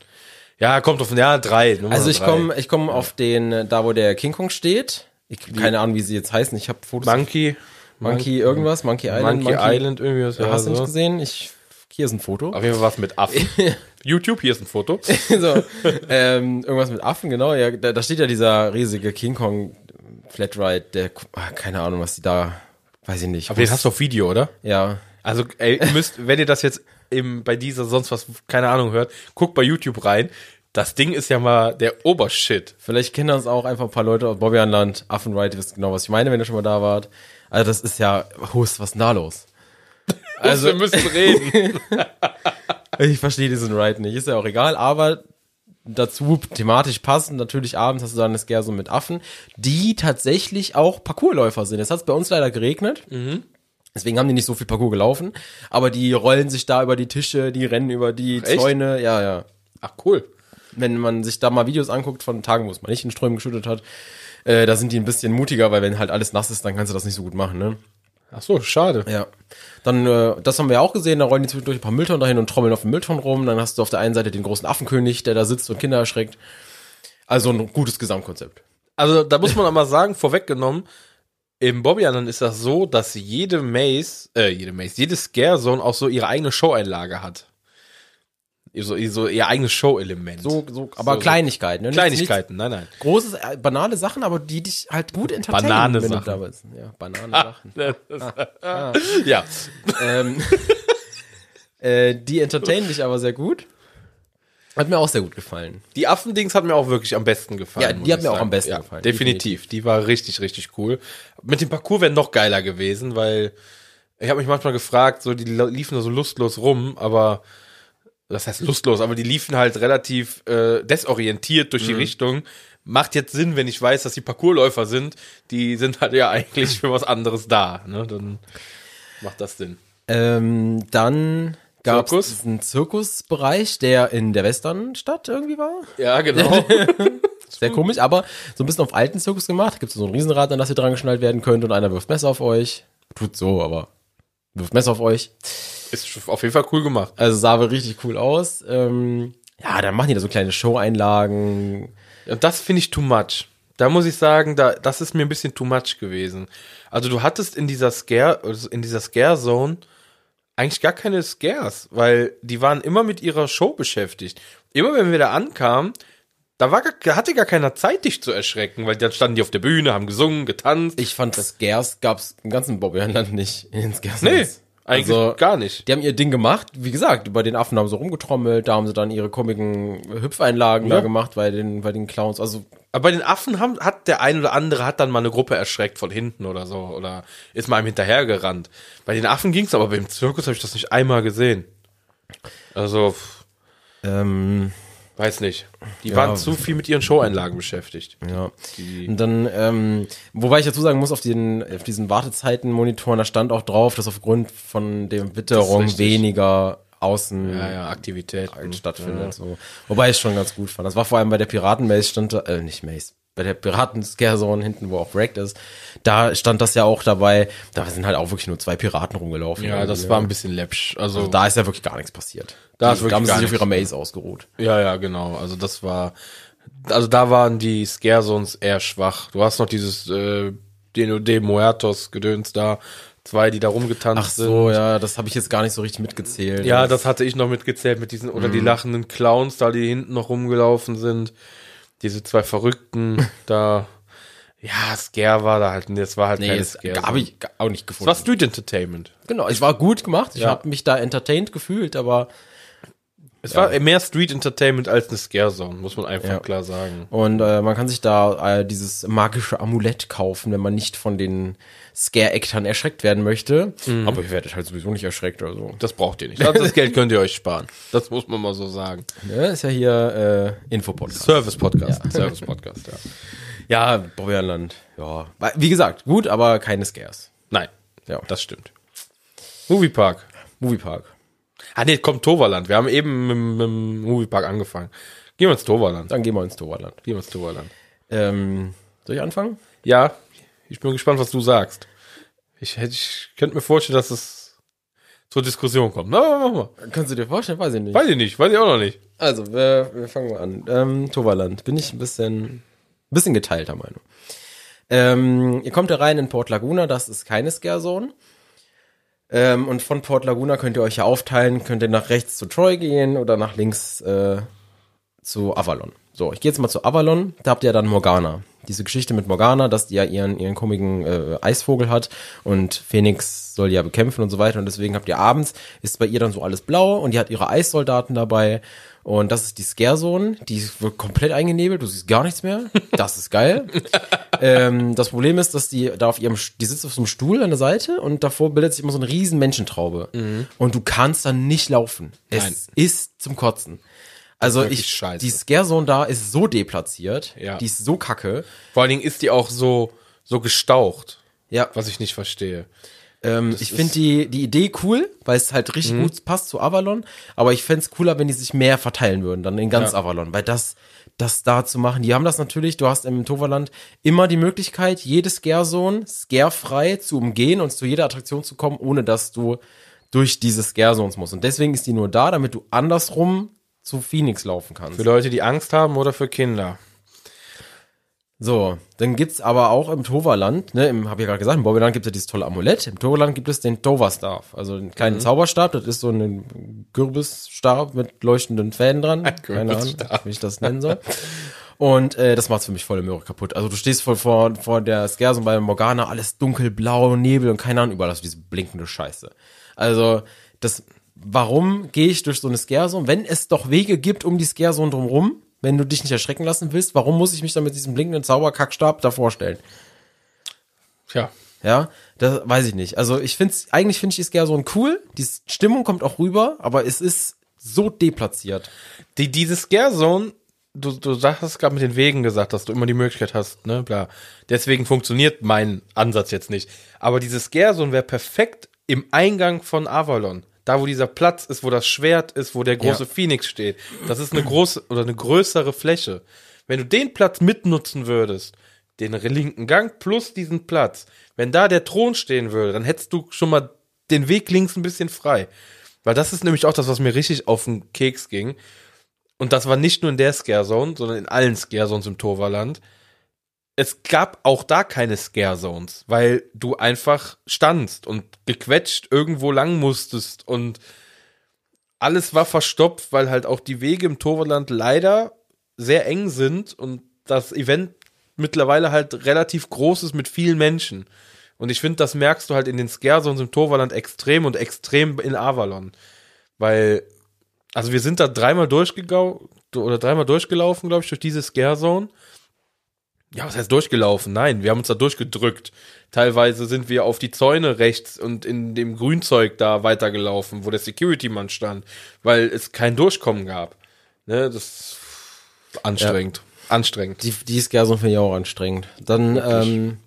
Ja, kommt auf, ja, drei. Nummer Also ich komme ich komm auf den, äh, da wo der King Kong steht. Ich keine Ahnung, wie sie jetzt heißen. Ich habe Fotos. Monkey. Monkey irgendwas, Monkey Island. Monkey, Island, irgendwie was. Ja, hast du so. nicht gesehen? Ich, hier ist ein Foto. Auf jeden Fall was mit Affen. YouTube, hier ist ein Foto. so, ähm, irgendwas mit Affen, genau. Ja, da, da steht ja dieser riesige King Kong Flatride, der, ah, keine Ahnung, was die da, weiß ich nicht. Aber den hast du auf Video, oder? ja, Also, ey, ihr müsst, wenn ihr das jetzt im, bei dieser sonst was, keine Ahnung, hört, guckt bei YouTube rein. Das Ding ist ja mal der Obershit. vielleicht kennen das auch einfach ein paar Leute aus Bobbejaanland. Affenride, ihr wisst genau, was ich meine, wenn ihr schon mal da wart. Also das ist ja, Hust, was ist denn da los? Also, wir müssen reden. Ich verstehe diesen Ride nicht, ist ja auch egal, aber dazu thematisch passend, natürlich abends hast du dann eine Scare mit Affen, die tatsächlich auch Parkourläufer sind. Es hat bei uns leider geregnet. Deswegen haben die nicht so viel Parcours gelaufen, aber die rollen sich da über die Tische, die rennen über die Echt? Zäune, ja, ja. Ach, cool. Wenn man sich da mal Videos anguckt von Tagen, wo es mal nicht in Strömen geschüttet hat, äh, da sind die ein bisschen mutiger, weil wenn halt alles nass ist, dann kannst du das nicht so gut machen, ne? Ach so, schade. Ja. Dann, äh, das haben wir auch gesehen, da rollen die zwischendurch ein paar Mülltonnen dahin und trommeln auf dem Müllton rum. Dann hast du auf der einen Seite den großen Affenkönig, der da sitzt und Kinder erschreckt. Also ein gutes Gesamtkonzept. Also, da muss man aber sagen, vorweggenommen, im Bobby ist das so, dass jede Maze, äh, jede Maze, jede Scare Zone auch so ihre eigene Show-Einlage hat. So, so ihr eigenes Show-Element. So, so, aber So- Kleinigkeiten. Ne? Kleinigkeiten, nein, nein. Großes, äh, banale Sachen, aber die dich halt gut entertainen. Banane-Sachen. wenn du da bist. Ja, Banane-Sachen. Ja. ähm, äh, die entertainen dich aber sehr gut. Hat mir auch sehr gut gefallen. Die Affendings hat mir auch wirklich am besten gefallen. Ja, die hat mir auch sagen. am besten ja, gefallen. Definitiv. Die war richtig, richtig cool. Mit dem Parcours wäre noch geiler gewesen, weil Ich habe mich manchmal gefragt, so die liefen da so lustlos rum, aber das heißt lustlos, aber die liefen halt relativ äh, desorientiert durch die Richtung. Macht jetzt Sinn, wenn ich weiß, dass die Parkourläufer sind. Die sind halt ja eigentlich für was anderes da. Ne? Dann macht das Sinn. Ähm, dann gab es diesen Zirkusbereich, der in der Westernstadt irgendwie war. Ja, genau. Sehr komisch, aber so ein bisschen auf alten Zirkus gemacht. Da gibt es so ein Riesenrad, an das ihr dran geschnallt werden könnt und einer wirft Messer auf euch. Tut so, aber wirft Messer auf euch. Ist auf jeden Fall cool gemacht. Also sah aber richtig cool aus. Ähm, ja, dann machen die da so kleine Show-Einlagen. Und das finde ich too much. Da muss ich sagen, da, das ist mir ein bisschen too much gewesen. Also du hattest in dieser Scare, also in dieser Scare-Zone eigentlich gar keine Scares, weil die waren immer mit ihrer Show beschäftigt. Immer wenn wir da ankamen, da war hatte gar keiner Zeit, dich zu erschrecken, weil dann standen die auf der Bühne, haben gesungen, getanzt. Ich fand, das Scares gab's im ganzen Bobbyland nicht in den Scares. nee, eigentlich Also, gar nicht. Die haben ihr Ding gemacht. Wie gesagt, bei den Affen haben sie rumgetrommelt, da haben sie dann ihre komischen Hüpfeinlagen Ja. da gemacht bei den, bei den Clowns. Also, Aber bei den Affen haben, hat der ein oder andere hat dann mal eine Gruppe erschreckt von hinten oder so oder ist mal einem hinterhergerannt. Bei den Affen ging's, aber beim Zirkus habe ich das nicht einmal gesehen. Also, ähm, weiß nicht. Die waren zu viel mit ihren Showeinlagen beschäftigt. ja. Die, Und dann, ähm, wobei ich dazu sagen muss, auf, den, auf diesen Wartezeitenmonitoren, da stand auch drauf, dass aufgrund von der Witterung weniger außen ja, ja, Aktivitäten stattfindet. So. Wobei ich es schon ganz gut fand. Das war vor allem bei der Piraten-Maze stand da, äh, nicht Maze, bei der Piraten-Scare-Zone hinten, wo auch Wrecked ist, da stand das ja auch dabei, da sind halt auch wirklich nur zwei Piraten rumgelaufen. Ja, das Irgendwie, war ein bisschen läppsch. Also, Also da ist ja wirklich gar nichts passiert. Da Die- ist wirklich haben sie sich auf ihrer. Maze ausgeruht. ja, ja, genau. Also das war, also da waren die Scare Zones eher schwach. Du hast noch dieses äh, Deno de Muertos Gedöns da, zwei, die da rumgetanzt Ach sind. so, ja, das habe ich jetzt gar nicht so richtig mitgezählt. Ja, das hatte ich noch mitgezählt mit diesen, oder die lachenden Clowns da, die hinten noch rumgelaufen sind. Diese zwei Verrückten da. Ja, Scare war da halt, das war halt nee, keine Scare. habe ich auch nicht Es gefunden. war Street Entertainment. genau, es war gut gemacht. Ich Ja. habe mich da entertained gefühlt, aber Es war mehr Street Entertainment als eine Scare Zone, muss man einfach Ja. klar sagen. Und äh, man kann sich da äh, dieses magische Amulett kaufen, wenn man nicht von den Scare-Actern erschreckt werden möchte. Aber ihr werdet halt sowieso nicht erschreckt oder so. Das braucht ihr nicht. Also das Geld könnt ihr euch sparen. Das muss man mal so sagen. Ja, ist ja hier äh, Infopodcast. Service-Podcast. Service-Podcast, ja. Ja, Bobberland. Ja. Wie gesagt, gut, aber keine Scares. Nein, Ja. das stimmt. Moviepark. Moviepark. Ah nee, kommt Toverland. Wir haben eben mit, mit dem Moviepark angefangen. Gehen wir ins Toverland. Dann gehen wir ins Toverland. Gehen wir ins Toverland. Ähm, soll ich anfangen? Ja, ich bin gespannt, was du sagst. Ich, hätte, ich könnte mir vorstellen, dass es zur Diskussion kommt. Na, mach mal. Kannst du dir vorstellen? Weiß ich nicht. Weiß ich nicht, weiß ich auch noch nicht. Also, wir, wir fangen mal an. Ähm, Toverland. Bin ich ein bisschen, bisschen geteilter Meinung. Ähm, ihr kommt da rein in Port Laguna, das ist keine Scare Zone. Ähm, und von Port Laguna könnt ihr euch ja aufteilen, könnt ihr nach rechts zu Troy gehen oder nach links äh, zu Avalon. So, ich gehe jetzt mal zu Avalon, da habt ihr dann Morgana. Diese Geschichte mit Morgana, dass die ja ihren, ihren komischen äh, Eisvogel hat und Phoenix soll die ja bekämpfen und so weiter und deswegen habt ihr abends, ist bei ihr dann so alles blau und die hat ihre Eissoldaten dabei und das ist die Scare-Zone, die wird komplett eingenebelt, du siehst gar nichts mehr, das ist geil. ähm, das Problem ist, dass die da auf ihrem, die sitzt auf so einem Stuhl an der Seite und davor bildet sich immer so eine riesen Menschentraube und du kannst dann nicht laufen. Es Nein. ist zum Kotzen. Also ich, scheiße. die Scare-Zone da ist so deplatziert, Ja. die ist so kacke. Vor allen Dingen ist die auch so, so gestaucht, Ja, was ich nicht verstehe. ähm, ich finde die, die Idee cool, weil es halt richtig Mhm. gut passt zu Avalon, aber ich fänd's cooler, wenn die sich mehr verteilen würden, dann in ganz Ja. Avalon, weil das, das da zu machen, die haben das natürlich, du hast im Toverland immer die Möglichkeit, jede Scare-Zone scarefrei zu umgehen und zu jeder Attraktion zu kommen, ohne dass du durch diese Scare-Zones musst. Und deswegen ist die nur da, damit du andersrum zu Phoenix laufen kannst. Für Leute, die Angst haben oder für Kinder. So, dann gibt's aber auch im Toverland, ne, im, hab ich ja gerade gesagt, im Bobbyland gibt's ja dieses tolle Amulett. Im Toverland gibt es den Toverstaff, also einen kleinen Mhm. Zauberstab. Das ist so ein Kürbisstab mit leuchtenden Fäden dran. Keine Ahnung, wie ich das nennen soll. Und äh, das macht's für mich volle Möhre kaputt. Also du stehst voll vor, vor der Scarson bei Morgana, alles dunkelblau, Nebel und keine Ahnung, überall hast du diese blinkende Scheiße. Also das, warum gehe ich durch so eine Scarezone, wenn es doch Wege gibt um die Scarezone drumrum, wenn du dich nicht erschrecken lassen willst, warum muss ich mich dann mit diesem blinkenden Zauberkackstab da vorstellen? Tja, Ja, das weiß ich nicht. Also ich finde eigentlich finde ich die Scare-Zone cool. Die Stimmung kommt auch rüber, aber es ist so deplatziert. Die, diese Scare Zone, du, du hast gerade mit den Wegen gesagt, dass du immer die Möglichkeit hast, ne, bla. Deswegen funktioniert mein Ansatz jetzt nicht. Aber diese Scare Zone wäre perfekt im Eingang von Avalon. Da, wo dieser Platz ist, wo das Schwert ist, wo der große Ja. Phoenix steht. Das ist eine große oder eine größere Fläche. Wenn du den Platz mitnutzen würdest, den linken Gang plus diesen Platz, wenn da der Thron stehen würde, dann hättest du schon mal den Weg links ein bisschen frei. Weil das ist nämlich auch das, was mir richtig auf den Keks ging. Und das war nicht nur in der Scare Zone, sondern in allen Scare Zones im Toverland. Es gab auch da keine Scare Zones, weil du einfach standst und gequetscht irgendwo lang musstest und alles war verstopft, weil halt auch die Wege im Toverland leider sehr eng sind und das Event mittlerweile halt relativ groß ist mit vielen Menschen. Und ich finde, das merkst du halt in den Scare Zones im Toverland extrem und extrem in Avalon. Weil, also wir sind da dreimal durchgegangen oder dreimal durchgelaufen, glaube ich, durch diese Scare Zone. Ja, was heißt durchgelaufen? Nein, wir haben uns da durchgedrückt. Teilweise sind wir auf die Zäune rechts und in dem Grünzeug da weitergelaufen, wo der Security-Mann stand, weil es kein Durchkommen gab. Ne, das ist anstrengend. Anstrengend. Die, die Scare-Zone finde ich auch anstrengend. Dann ähm,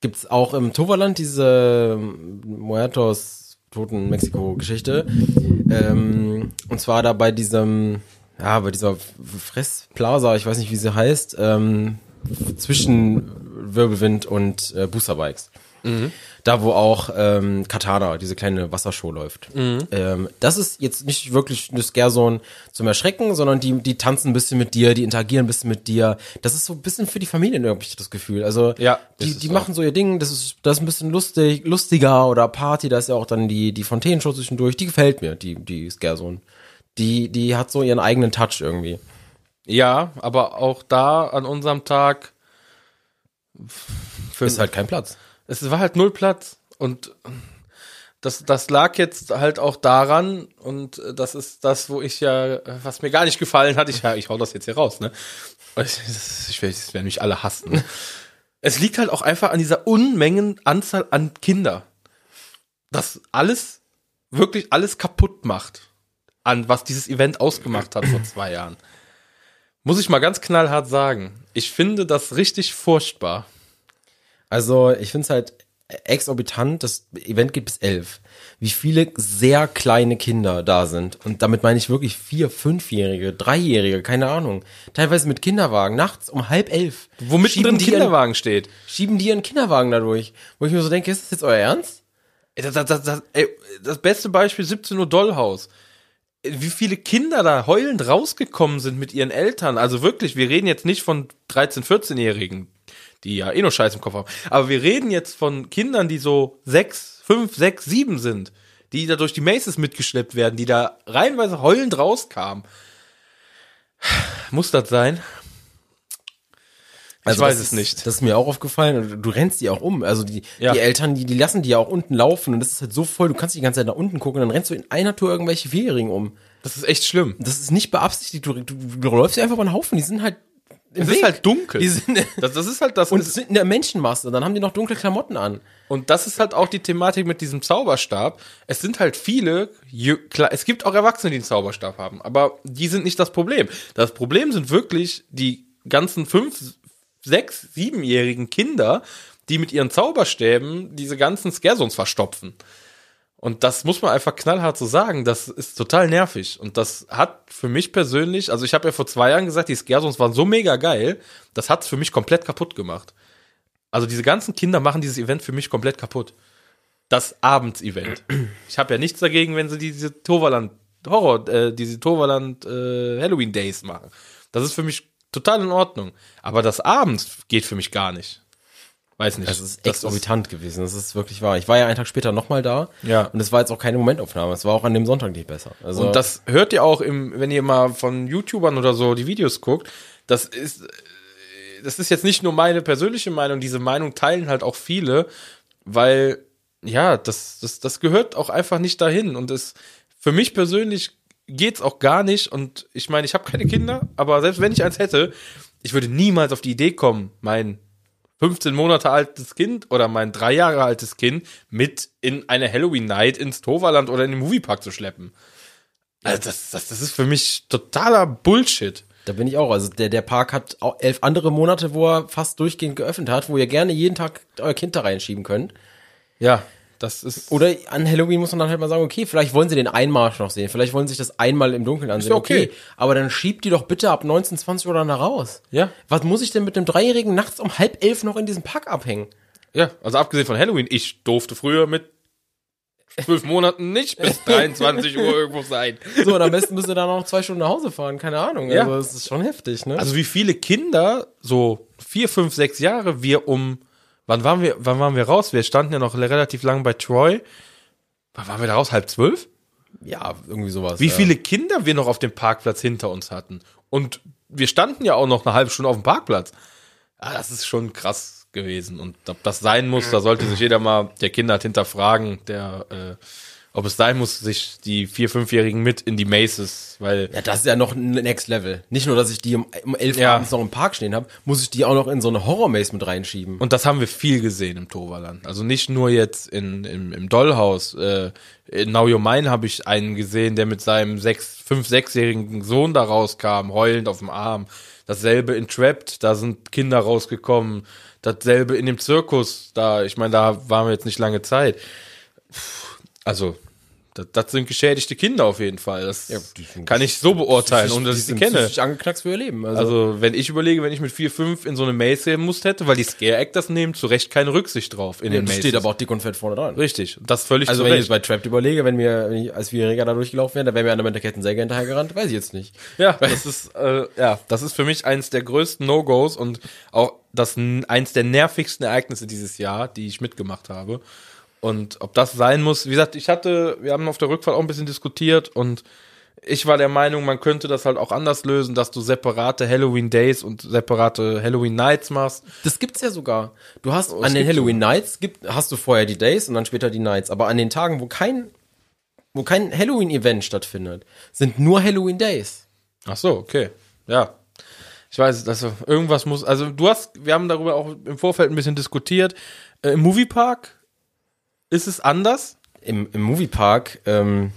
gibt's auch im Toverland diese ähm, Muertos toten Mexiko-Geschichte. Ähm, und zwar da bei diesem, ja, bei dieser Fressplaza, ich weiß nicht, wie sie heißt, ähm, zwischen Wirbelwind und äh, Boosterbikes. Da, wo auch ähm, Katana, diese kleine Wassershow läuft. Ähm, das ist jetzt nicht wirklich eine Scare-Zone zum Erschrecken, sondern die, die tanzen ein bisschen mit dir, die interagieren ein bisschen mit dir. Das ist so ein bisschen für die Familien irgendwie das Gefühl. Also Ja, die, die auch. machen so ihr Ding, das ist, das ist ein bisschen lustig, lustiger oder Party, da ist ja auch dann die, die Fontänenshow zwischendurch, die gefällt mir, die, die Scare-Zone. Die, die hat so ihren eigenen Touch irgendwie. Ja, aber auch da an unserem Tag für, Ist halt kein Platz. es war halt null Platz und das, das lag jetzt halt auch daran und das ist das, wo ich ja, was mir gar nicht gefallen hat, ich, ja, ich hau das jetzt hier raus, ne? Ich, das- ich, das werden mich alle hassen. Es liegt halt auch einfach an dieser Unmengen Anzahl an Kinder, das alles, wirklich alles kaputt macht, an was dieses Event ausgemacht hat vor zwei Jahren. Muss ich mal ganz knallhart sagen. Ich finde das richtig furchtbar. Also, ich finde es halt exorbitant, das Event geht bis elf. Wie viele sehr kleine Kinder da sind. Und damit meine ich wirklich vier, fünfjährige, dreijährige, keine Ahnung. Teilweise mit Kinderwagen, nachts um halb elf. Womit schieben drin Kinderwagen steht. Ihren, schieben die ihren Kinderwagen dadurch. Wo ich mir so denke, ist das jetzt euer Ernst? Das, das, das, das, ey, das beste Beispiel 17 Uhr Dollhaus. Wie viele Kinder da heulend rausgekommen sind mit ihren Eltern. Also wirklich, wir reden jetzt nicht von 13-, 14-Jährigen, die ja eh nur Scheiß im Kopf haben. Aber wir reden jetzt von Kindern, die so sechs, fünf, sechs, sieben sind, die da durch die Maces mitgeschleppt werden, die da reihenweise heulend rauskamen. Muss das sein? Ich weiß Also es ist, nicht. Das ist mir auch aufgefallen und du, rennst die auch um. Also die, Ja. die Eltern, die, die lassen die ja auch unten laufen und das ist halt so voll, du kannst die ganze Zeit nach unten gucken und dann rennst du in einer Tour irgendwelche Vierjährigen um. Das ist echt schlimm. Das ist nicht beabsichtigt, du, du, du läufst ja einfach über einen Haufen, die sind halt im Es ist halt dunkel. Die sind, Das, das ist halt das. und sind in der Menschenmasse, dann haben die noch dunkle Klamotten an. Und das ist halt auch die Thematik mit diesem Zauberstab. Es sind halt viele, klar, es gibt auch Erwachsene, die einen Zauberstab haben, aber die sind nicht das Problem. Das Problem sind wirklich die ganzen fünf, sechs, siebenjährigen Kinder, die mit ihren Zauberstäben diese ganzen Scarezones verstopfen. Und das muss man einfach knallhart so sagen, das ist total nervig. Und das hat für mich persönlich, also ich habe ja vor zwei Jahren gesagt, die Scarezones waren so mega geil, das hat's für mich komplett kaputt gemacht. Also diese ganzen Kinder machen dieses Event für mich komplett kaputt. Das Abendsevent. Ich habe ja nichts dagegen, wenn sie diese Toverland Horror, äh, diese Toverland äh, Halloween Days machen. Das ist für mich total in Ordnung. Aber das Abends geht für mich gar nicht. Weiß nicht. Das ist Das exorbitant gewesen, das ist wirklich wahr. Ich war ja einen Tag später nochmal da Ja. und es war jetzt auch keine Momentaufnahme, es war auch an dem Sonntag nicht besser. Also Und das hört ihr auch im, wenn ihr mal von YouTubern oder so die Videos guckt. Das ist, das ist jetzt nicht nur meine persönliche Meinung. Diese Meinung teilen halt auch viele, weil, ja, das, das, das gehört auch einfach nicht dahin. Und es, für mich persönlich geht's auch gar nicht. Und ich meine, ich habe keine Kinder, aber selbst wenn ich eins hätte, ich würde niemals auf die Idee kommen, meinen 15 Monate altes Kind oder mein drei Jahre altes Kind mit in eine Halloween Night ins Toverland oder in den Moviepark zu schleppen. Also das, das, das ist für mich totaler Bullshit. Da bin ich auch. Also der, der Park hat auch elf andere Monate, wo er fast durchgehend geöffnet hat, wo ihr gerne jeden Tag euer Kind da reinschieben könnt. Ja, das ist. Oder an Halloween muss man dann halt mal sagen, okay, vielleicht wollen sie den Einmarsch noch sehen. Vielleicht wollen sie sich das einmal im Dunkeln ansehen. ja okay. Aber dann schiebt die doch bitte ab 19, 20 Uhr dann da raus. Ja. Was muss ich denn mit einem Dreijährigen nachts um halb elf noch in diesem Park abhängen? Ja, also abgesehen von Halloween, ich durfte früher mit zwölf Monaten nicht bis 23 Uhr irgendwo sein. So, und am besten müsst ihr dann noch zwei Stunden nach Hause fahren. Keine Ahnung. Ja. Also, das ist schon heftig, ne? Also wie viele Kinder, so vier, fünf, sechs Jahre, wir um, wann waren wir, wann waren wir raus? Wir standen ja noch relativ lang bei Troy. Wann waren wir da raus? Halb zwölf? ja, irgendwie sowas. Wie ja. viele Kinder wir noch auf dem Parkplatz hinter uns hatten. Und wir standen ja auch noch eine halbe Stunde auf dem Parkplatz. Ah, das ist schon krass gewesen. Und ob das sein muss, da sollte sich jeder mal, der Kinder hat, hinterfragen, der, äh, ob es sein muss, sich die vier, fünfjährigen mit in die Maces, weil Ja, das ist ja noch ein Next Level. Nicht nur, dass ich die um, um elf Ja. abends noch im Park stehen habe, muss ich die auch noch in so eine Horror-Maze mit reinschieben. Und das haben wir viel gesehen im Toverland. Also nicht nur jetzt in, im, im Dollhaus. Äh, in Now Your Mine habe ich einen gesehen, der mit seinem sechs, fünf, sechsjährigen Sohn da rauskam, heulend auf dem Arm. Dasselbe in Trapped, da sind Kinder rausgekommen. Dasselbe in dem Zirkus, da, ich meine, da waren wir jetzt nicht lange Zeit. Also, das, das sind geschädigte Kinder auf jeden Fall. Das sind- kann ich so beurteilen, ohne dass ich sie kenne. psychisch angeknackst für ihr Leben. Also, Also, wenn ich überlege, wenn ich mit 4, 5 in so eine Maze muss hätte, weil die Scare Actors nehmen zu Recht keine Rücksicht drauf in ja, den das Mazes. steht aber auch dick und fett vorne dran. Richtig. Das völlig Also wenn ich jetzt bei Trapped überlege, wenn wir, wenn ich als Vierjähriger da durchgelaufen wäre, da wäre mir an der Kettensäge hinterhergerannt, weiß ich jetzt nicht. Ja, das ist, äh, ja, das ist für mich eins der größten No-Gos und auch das eins der nervigsten Ereignisse dieses Jahr, die ich mitgemacht habe. Und ob das sein muss, wie gesagt, ich hatte, wir haben auf der Rückfahrt auch ein bisschen diskutiert und ich war der Meinung, man könnte das halt auch anders lösen, dass du separate Halloween Days und separate Halloween Nights machst. Das gibt's ja sogar. Du hast es an den Halloween Nights gibt, hast du vorher die Days und dann später die Nights. Aber an den Tagen, wo kein, wo kein Halloween-Event stattfindet, sind nur Halloween Days. Ach so, okay. Ja. Ich weiß, also irgendwas muss, also du hast, wir haben darüber auch im Vorfeld ein bisschen diskutiert. Äh, Im Moviepark ist es anders? Im, im Moviepark, ähm,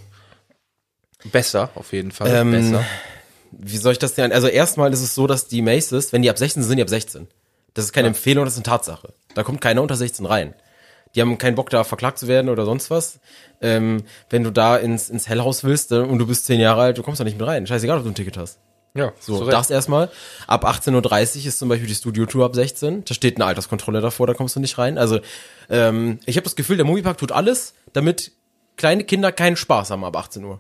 Besser, auf jeden Fall. Ähm, Besser. wie soll ich das denn? Also erstmal ist es so, dass die Maces, wenn die ab 16 sind, sind die ab 16. Das ist keine Empfehlung, das ist eine Tatsache. Da kommt keiner unter 16 rein. Die haben keinen Bock, da verklagt zu werden oder sonst was. Ähm, wenn du da ins, ins Hellhaus willst äh, und du bist 10 Jahre alt, du kommst da nicht mit rein. Scheißegal, ob du ein Ticket hast. Ja, So, zu Recht. das erstmal. Ab 18.30 Uhr ist zum Beispiel die Studio-Tour ab 16. Da steht eine Alterskontrolle davor, da kommst du nicht rein. Also, ähm, ich habe das Gefühl, der Moviepark tut alles, damit kleine Kinder keinen Spaß haben ab 18 Uhr.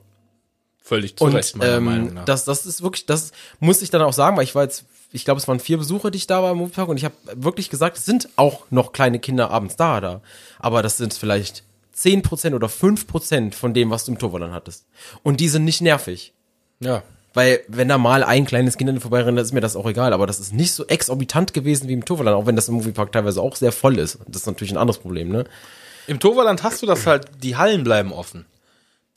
völlig zu Und Recht, meiner Meinung ähm, nach. das, das ist wirklich, das muss ich dann auch sagen, weil ich war jetzt, ich glaube, es waren vier Besucher, die ich da war im Moviepark und ich habe wirklich gesagt, es sind auch noch kleine Kinder abends da, da. Aber das sind vielleicht 10% oder 5% von dem, was du im Toverland hattest. Und die sind nicht nervig. ja. Weil, wenn da mal ein kleines Kind an dir vorbeirennt, ist mir das auch egal. Aber das ist nicht so exorbitant gewesen wie im Toverland, auch wenn das im Moviepark teilweise auch sehr voll ist. Das ist natürlich ein anderes Problem, ne? Im Toverland hast du das halt, die Hallen bleiben offen.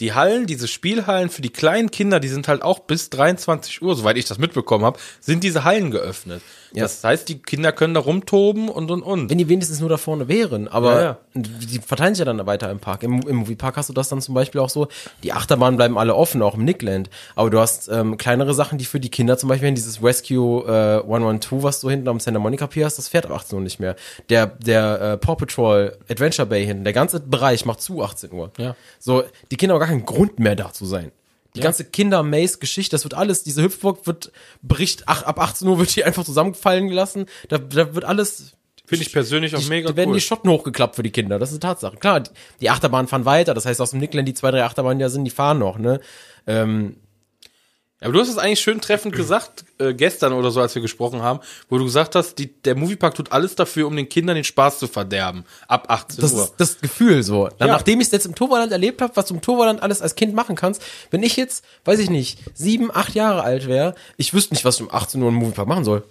Die Hallen, diese Spielhallen für die kleinen Kinder, die sind halt auch bis 23 Uhr, soweit ich das mitbekommen habe, sind diese Hallen geöffnet. Ja. Das heißt, die Kinder können da rumtoben und und und. Wenn die wenigstens nur da vorne wären. Aber Ja, ja. die verteilen sich ja dann weiter im Park. Im, Im Moviepark hast du das dann zum Beispiel auch so, die Achterbahnen bleiben alle offen, auch im Nickland. Aber du hast ähm, kleinere Sachen, die für die Kinder zum Beispiel, dieses Rescue äh, 112, was du hinten am Santa Monica Pier hast, das fährt ab 18 Uhr nicht mehr. Der, der äh, Paw Patrol Adventure Bay hinten, der ganze Bereich macht zu 18 Uhr. Ja. So, die Kinder gar keinen Grund mehr da zu sein. Die ganze Kinder-Maze-Geschichte, das wird alles, diese Hüpfburg wird Bericht, ach, ab 18 Uhr wird die einfach zusammenfallen gelassen. Da, da wird alles Finde ich persönlich auch die, mega da werden cool. die Schotten hochgeklappt für die Kinder, das ist eine Tatsache. Klar, die, die Achterbahnen fahren weiter, das heißt aus dem Nickland die zwei, drei Achterbahnen, die da sind, die fahren noch, ne? Ähm, Aber du hast es eigentlich schön treffend gesagt, äh, gestern oder so, als wir gesprochen haben, wo du gesagt hast, die, der Moviepark tut alles dafür, um den Kindern den Spaß zu verderben. Ab 18 das Uhr. ist das Gefühl so. Dann, Ja. Nachdem ich es jetzt im Toverland erlebt habe, was du im Toverland alles als Kind machen kannst, wenn ich jetzt, weiß ich nicht, sieben, acht Jahre alt wäre, ich wüsste nicht, was ich um 18 Uhr im Moviepark machen soll.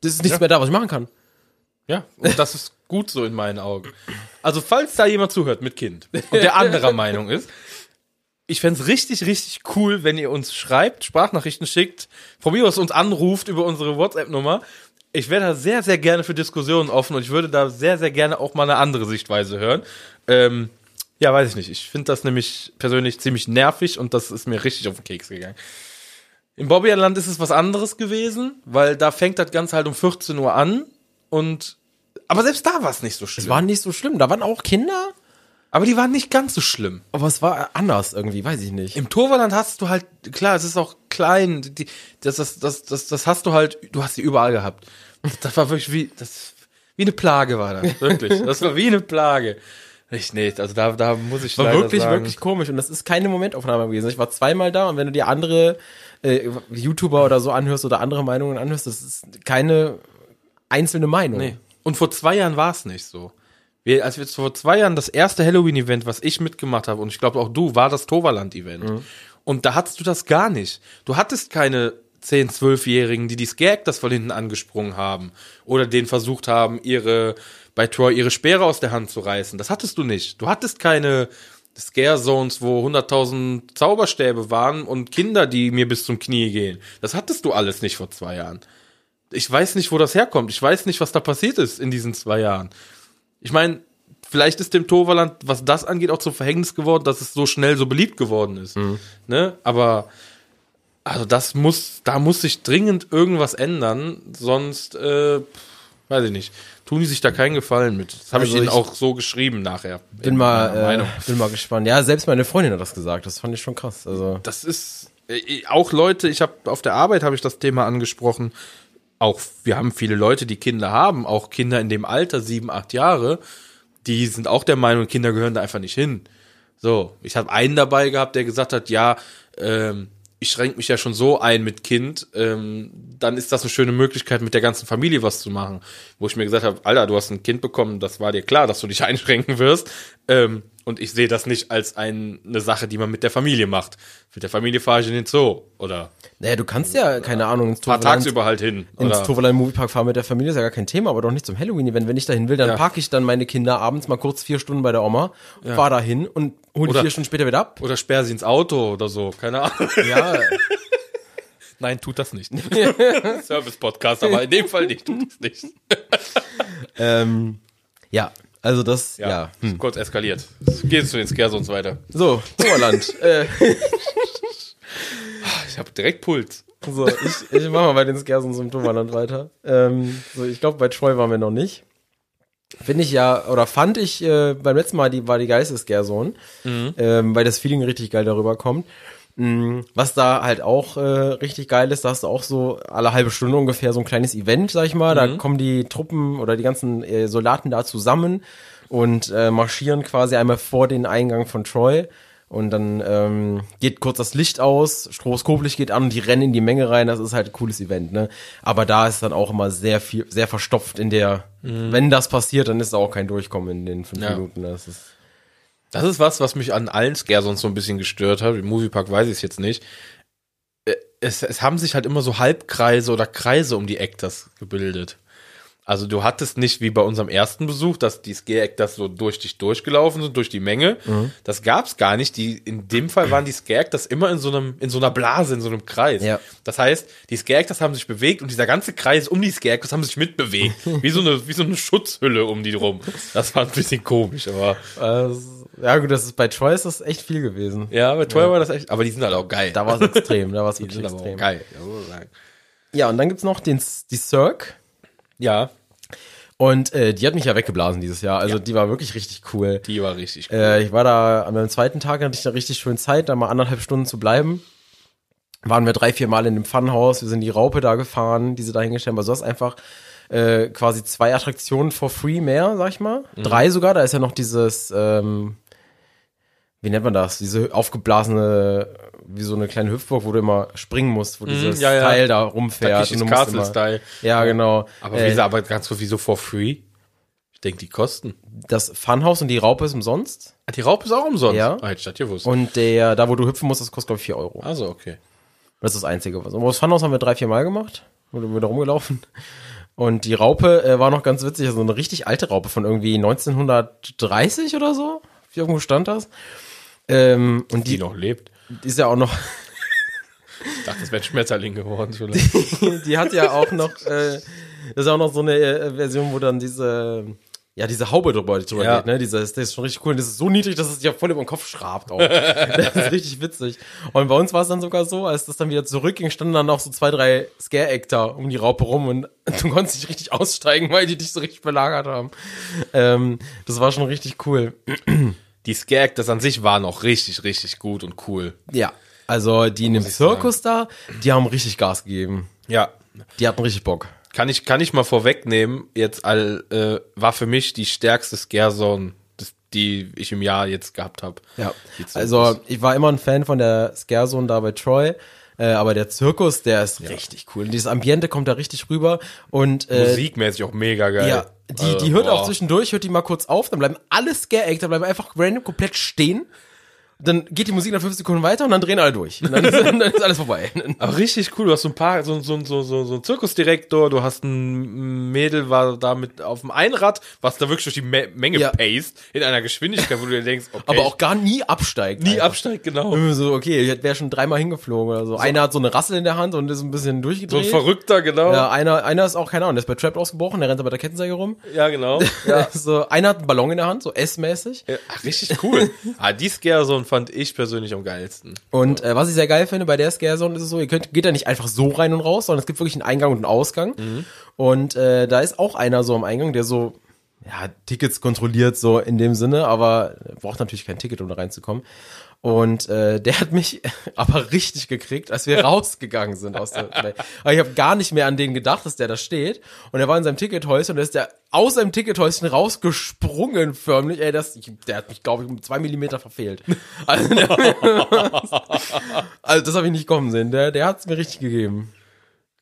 Das ist nichts Ja. mehr da, was ich machen kann. Ja, und das ist gut so in meinen Augen. Also, falls da jemand zuhört mit Kind und der anderer Meinung ist, ich fänd's richtig, richtig cool, wenn ihr uns schreibt, Sprachnachrichten schickt, von mir aus uns anruft über unsere WhatsApp-Nummer. ich wäre da sehr, sehr gerne für Diskussionen offen und ich würde da sehr, sehr gerne auch mal eine andere Sichtweise hören. Ähm, ja, weiß ich nicht. Ich finde das nämlich persönlich ziemlich nervig und das ist mir richtig auf den Keks gegangen. Im Bobbyland ist es was anderes gewesen, weil da fängt das Ganze halt um 14 Uhr an und aber selbst da war es nicht so schlimm. Es war nicht so schlimm. Da waren auch Kinder, aber die waren nicht ganz so schlimm. aber es war anders irgendwie, weiß ich nicht. Im Torvaland hast du halt, klar, es ist auch klein, die, das, das, das, das, das hast du halt, du hast die überall gehabt. Das war wirklich wie, das, wie eine Plage war das, wirklich. Das war wie eine Plage. Ich, nee, also da, da muss ich war wirklich, sagen, wirklich komisch. Und das ist keine Momentaufnahme gewesen. Ich war zweimal da und wenn du dir andere äh, YouTuber oder so anhörst oder andere Meinungen anhörst, das ist keine einzelne Meinung. Nee. Und vor zwei Jahren war es nicht so. Wir, als wir vor zwei Jahren das erste Halloween-Event, was ich mitgemacht habe, und ich glaube auch du, war das Toverland-Event. Und da hattest du das gar nicht. Du hattest keine 10-, 12-Jährigen, die die Skag das von hinten angesprungen haben. Oder denen versucht haben, ihre, bei Troy ihre Speere aus der Hand zu reißen. Das hattest du nicht. Du hattest keine Scare Zones, wo 100.000 Zauberstäbe waren und Kinder, die mir bis zum Knie gehen. Das hattest du alles nicht vor zwei Jahren. Ich weiß nicht, wo das herkommt. Ich weiß nicht, was da passiert ist in diesen zwei Jahren. Ich meine, vielleicht ist dem Toverland, was das angeht, auch zum Verhängnis geworden, dass es so schnell so beliebt geworden ist. Ne? Aber also das muss, da muss sich dringend irgendwas ändern, sonst äh, weiß ich nicht. Tun die sich da keinen Gefallen mit. Das habe Also ich ihnen ich auch so geschrieben nachher. Bin in mal, äh, bin mal gespannt. Ja, selbst meine Freundin hat das gesagt. Das fand ich schon krass. Also das ist äh, auch Leute, ich habe auf der Arbeit habe ich das Thema angesprochen. Auch wir haben viele Leute, die Kinder haben, auch Kinder in dem Alter, sieben, acht Jahre, die sind auch der Meinung, Kinder gehören da einfach nicht hin. So, ich habe einen dabei gehabt, der gesagt hat, ja, ähm, ich schränke mich ja schon so ein mit Kind, ähm, dann ist das eine schöne Möglichkeit, mit der ganzen Familie was zu machen. Wo ich mir gesagt habe, Alter, du hast ein Kind bekommen, das war dir klar, dass du dich einschränken wirst. Ähm, und ich sehe das nicht als ein, eine Sache, die man mit der Familie macht. Mit der Familie fahre ich in den Zoo oder Naja, du kannst ja, keine Ahnung, ins fahr Toverland, tagsüber halt hin. ins Toverland Moviepark fahren mit der Familie, ist ja gar kein Thema, aber doch nicht zum Halloween-Event. Wenn ich dahin will, dann Ja. parke ich dann meine Kinder abends mal kurz vier Stunden bei der Oma, fahr da hin und hol die Oder- vier Stunden später wieder ab. oder sperr sie ins Auto oder so, keine Ahnung. Ja, Nein, tut das nicht. Service-Podcast, aber in dem Fall nicht, tut das nicht. ähm, ja, also das, ja. Ja, Hm. kurz eskaliert. Geht zu den Scarezones weiter. So, Toverland. äh, Ich habe direkt Puls. so, ich, ich mach mal bei den Scarsons im Toverland weiter. Ähm, so, ich glaube, bei Troy waren wir noch nicht. Finde ich ja, oder fand ich äh, beim letzten Mal, die war die geilste Scarezone, ähm, weil das Feeling richtig geil darüber kommt. Mm, Was da halt auch äh, richtig geil ist, da hast du auch so alle halbe Stunde ungefähr so ein kleines Event, sag ich mal. Da kommen die Truppen oder die ganzen äh, Soldaten da zusammen und äh, marschieren quasi einmal vor den Eingang von Troy. Und dann ähm, geht kurz das Licht aus, Stroboskoplicht geht an und die rennen in die Menge rein. Das ist halt ein cooles Event, ne? Aber da ist dann auch immer sehr viel, sehr verstopft in der, wenn das passiert, dann ist da auch kein Durchkommen in den fünf Ja. Minuten. Das ist, Das ist was, was mich an allen Scarezones so ein bisschen gestört hat. Im Moviepark weiß ich es jetzt nicht. Äh, Es, es haben sich halt immer so Halbkreise oder Kreise um die Actors gebildet. Also du hattest nicht wie bei unserem ersten Besuch, dass die Scare-Actors so durch dich durchgelaufen sind, durch die Menge. Mhm. Das gab's gar nicht. Die, in dem Fall waren die Scare-Actors immer in so einem, in so einer Blase, in so einem Kreis. Ja. Das heißt, die Scare-Actors haben sich bewegt und dieser ganze Kreis um die Scare-Actors haben sich mitbewegt. wie so eine, wie so eine Schutzhülle um die rum. Das war ein bisschen komisch, aber. äh, ja gut, das ist bei Troy ist das echt viel gewesen. Ja, bei Troy war das echt, aber die sind halt auch geil. Da war es extrem, da war es wirklich sind aber auch extrem. geil. Ja, muss man sagen. Ja, und dann gibt's noch den, die Cirque. Ja, Und äh, die hat mich ja weggeblasen dieses Jahr. Also die war wirklich richtig cool. die war richtig cool. Äh, ich war da an meinem zweiten Tag, hatte ich da richtig schön Zeit, da mal anderthalb Stunden zu bleiben. Waren wir drei, vier Mal in dem Funhaus, wir sind die Raupe da gefahren, die sie da hingestellt haben. Also du hast einfach äh, quasi zwei Attraktionen for free mehr, sag ich mal. Mhm. Drei sogar, da ist ja noch dieses, ähm, wie nennt man das? Diese aufgeblasene, wie so eine kleine Hüpfburg, wo du immer springen musst, wo dieses Mhm, ja, ja. Teil da rumfährt. Takeshis und du musst Castle-Style. Ja, genau. Aber Äh, wieso, aber ganz kurz, wieso for free? Ich denke, die kosten. das Funhaus und die Raupe ist umsonst. Ah, Die Raupe ist auch umsonst. Ja. Ah, hätte ich das gewusst. Und der, da wo du hüpfen musst, das kostet, glaube ich, 4 Euro. also, okay. Das ist das Einzige. Was. Aber das Funhaus haben wir drei, vier Mal gemacht. Wurde wieder rumgelaufen. Und die Raupe äh, war noch ganz witzig. Also eine richtig alte Raupe von irgendwie 1930 oder so. Wie irgendwo stand das. Ähm, und Die die, noch lebt. die ist ja auch noch, Ich dachte, das wäre ein Schmetterling geworden. Vielleicht. die hat ja auch noch, äh, Das ist auch noch so eine äh, Version, wo dann diese, ja, diese Haube drüber, drüber Ja. geht, ne? Diese, das ist schon richtig cool. Und das ist so niedrig, dass es sich ja voll über den Kopf schrabt auch. das ist richtig witzig. Und bei uns war es dann sogar so, als das dann wieder zurückging, standen dann noch so zwei, drei Scare-Actor um die Raupe rum und du konntest nicht richtig aussteigen, weil die dich so richtig belagert haben. Ähm, das war schon richtig cool. Die Scare das an sich war noch richtig, richtig gut und cool. Ja. Also die in dem. Zirkus da, die haben richtig Gas gegeben. Ja. Die hatten richtig Bock. Kann ich, kann ich mal vorwegnehmen, jetzt all, äh, war für mich die stärkste Scare-Zone, das- die ich im Jahr jetzt gehabt habe. Ja, also ich war immer ein Fan von der Scare-Zone da bei Troy, äh, aber der Zirkus, der ist richtig cool. Und dieses Ambiente kommt da richtig rüber und äh, Musikmäßig auch mega geil. ja, die, Also, die hört auch boah. zwischendurch, hört die mal kurz auf, dann bleiben alle Scare-Actor, bleiben einfach random komplett stehen. Dann geht die Musik nach fünf Sekunden weiter und dann drehen alle durch. Und dann ist, dann ist alles vorbei. Aber richtig cool, du hast so ein paar, so, so, so, so, so einen Zirkusdirektor, du hast ein Mädel, war da mit auf dem Einrad, was da wirklich durch die Me Menge Ja. paced, in einer Geschwindigkeit, wo du dir denkst, okay, Aber auch gar nie absteigt. nie einfach. absteigt, genau. So, okay, ich wäre schon dreimal hingeflogen oder so. Einer hat so eine Rassel in der Hand und ist ein bisschen So ein durchgedreht. Verrückter, genau. ja, einer, einer ist auch, keine Ahnung, der ist bei Trapped ausgebrochen, der rennt aber mit der Kettensäge rum. Ja, genau. Ja. so, einer hat einen Ballon in der Hand, so S-mäßig. Ja, ach, richtig cool. ah, die Scare-Zone fand ich persönlich am geilsten. Und äh, was ich sehr geil finde bei der Scare-Zone ist es so, ihr könnt, geht da nicht einfach so rein und raus, sondern es gibt wirklich einen Eingang und einen Ausgang. Und äh, da ist auch einer so am Eingang, der so, ja, Tickets kontrolliert so in dem Sinne, aber braucht natürlich kein Ticket, um da reinzukommen. Und äh, der hat mich aber richtig gekriegt, als wir rausgegangen sind aus der Play. Aber ich habe gar nicht mehr an den gedacht, dass der da steht. Und er war in seinem Tickethäuschen und da ist der aus seinem Tickethäuschen rausgesprungen förmlich. Ey, das, ich, der hat mich, glaube ich, um zwei Millimeter verfehlt. Also, also das habe ich nicht kommen sehen. Der, der hat's mir richtig gegeben.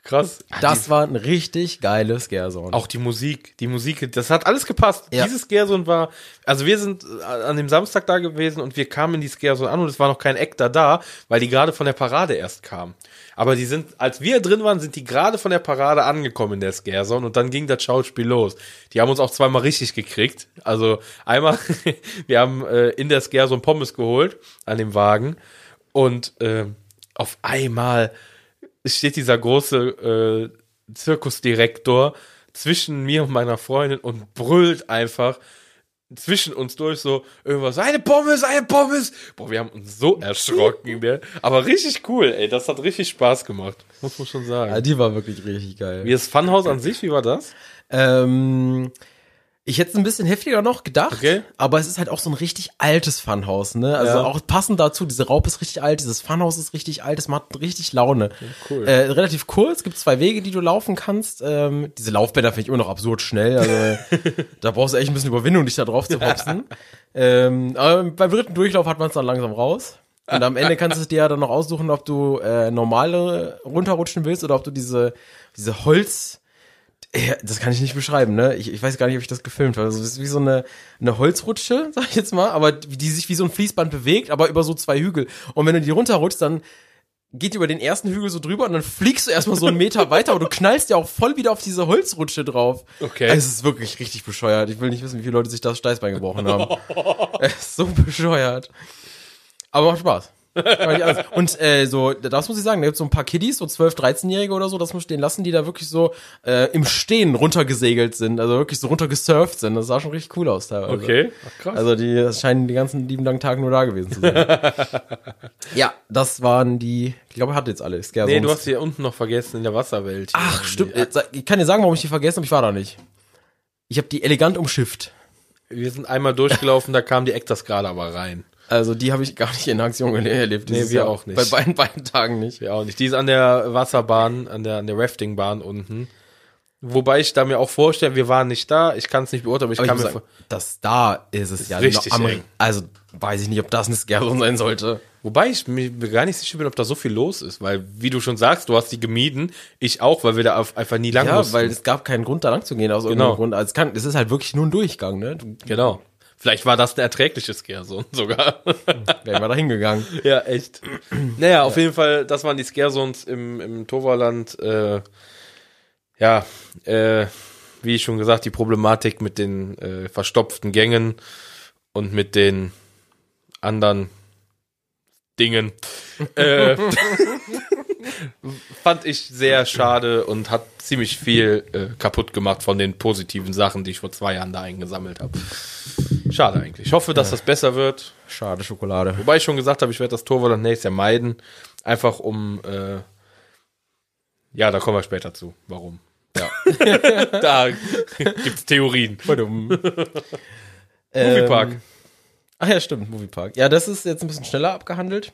Krass. Das war ein richtig geiles Scarezone. Auch die Musik, die Musik, das hat alles gepasst. Ja. Dieses Scarezone war, also wir sind äh, an dem Samstag da gewesen und wir kamen in die Scarezone an und es war noch kein Actor da, weil die gerade von der Parade erst kamen. Aber die sind, als wir drin waren, sind die gerade von der Parade angekommen in der Scarezone und dann ging das Schauspiel los. Die haben uns auch zweimal richtig gekriegt. Also einmal, wir haben äh, in der Scarezone Pommes geholt an dem Wagen und äh, auf einmal steht dieser große äh, Zirkusdirektor zwischen mir und meiner Freundin und brüllt einfach zwischen uns durch so irgendwas, eine Pommes, eine Pommes. Boah, wir haben uns so erschrocken, ne? Aber richtig cool, ey, das hat richtig Spaß gemacht. Muss man schon sagen. ja, die war wirklich richtig geil. Wie das Funhaus an sich, wie war das? Ähm, ich hätte es ein bisschen heftiger noch gedacht, Okay. aber es ist halt auch so ein richtig altes Funhaus, ne? Also Ja. auch passend dazu, diese Raupe ist richtig alt, dieses Funhaus ist richtig alt, es macht richtig Laune. cool. Äh, relativ kurz, gibt zwei Wege, die du laufen kannst. Ähm, diese Laufbänder finde ich immer noch absurd schnell, also da brauchst du echt ein bisschen Überwindung, dich da drauf zu hopsen. ähm, aber beim dritten Durchlauf hat man es dann langsam raus. Und am Ende kannst du dir ja dann noch aussuchen, ob du äh, normale runterrutschen willst oder ob du diese, diese Holz, das kann ich nicht beschreiben, ne? Ich, ich weiß gar nicht, ob ich das gefilmt habe. Also, das ist wie so eine, eine Holzrutsche, sag ich jetzt mal, aber die sich wie so ein Fließband bewegt, aber über so zwei Hügel. Und wenn du die runterrutschst, dann geht die über den ersten Hügel so drüber und dann fliegst du erstmal so einen Meter weiter, aber du knallst ja auch voll wieder auf diese Holzrutsche drauf. Okay. Also, es ist wirklich richtig bescheuert. Ich will nicht wissen, wie viele Leute sich das Steißbein gebrochen haben. es ist so bescheuert. Aber macht Spaß. Alles- Und äh, so, das muss ich sagen, da gibt so ein paar Kiddies, so 12, 13-Jährige oder so, das muss ich stehen lassen, die da wirklich so äh, im Stehen runtergesegelt sind, also wirklich so runtergesurft sind. Das sah schon richtig cool aus teilweise. Okay. Ach, krass. Also die scheinen die ganzen lieben langen Tage nur da gewesen zu sein. ja, das waren die, ich glaube, er hat jetzt alle. Scare nee, du hast hier unten noch vergessen in der Wasserwelt. Ach, stimmt. Äh, Ich kann dir sagen, warum ich die vergessen habe, ich war da nicht. Ich habe die elegant umschifft. Wir sind einmal durchgelaufen, da kamen die gerade aber rein. Also die habe ich gar nicht in Aktion erlebt. Nee, wir Jahr. auch nicht. Bei beiden, beiden Tagen nicht. Ja, auch nicht. Die ist an der Wasserbahn, an der, an der Raftingbahn unten. Wobei ich da mir auch vorstelle, wir waren nicht da, ich kann es nicht beurteilen, aber ich Aber ich kann muss mir sagen, das da ist es ja richtig noch am- eng. Also weiß ich nicht, ob das eine Scare sein sollte. Wobei ich mir gar nicht sicher bin, ob da so viel los ist, weil, wie du schon sagst, du hast die gemieden, ich auch, weil wir da einfach nie lang Ja, mussten. weil es gab keinen Grund, da lang zu gehen aus Genau. irgendeinem Grund. Also es, kann, es ist halt wirklich nur ein Durchgang, ne? Du genau. Vielleicht war das ein erträgliches Scarezone sogar. wären wir da hingegangen. ja, echt. Naja, auf jeden Fall, das waren die Scarezones im, im Toverland. Äh, ja, äh, wie schon gesagt, die Problematik mit den äh, verstopften Gängen und mit den anderen Dingen. äh, fand ich sehr schade und hat ziemlich viel äh, kaputt gemacht von den positiven Sachen, die ich vor zwei Jahren da eingesammelt habe. Schade eigentlich. Ich hoffe, dass das besser wird. Schade Schokolade. Wobei ich schon gesagt habe, ich werde das Torwart nächstes Jahr meiden. Einfach um, äh, ja, da kommen wir später zu. Warum? Ja. da gibt's Theorien. Moviepark. Ähm, ach ja, stimmt, Moviepark. Ja, das ist jetzt ein bisschen schneller abgehandelt.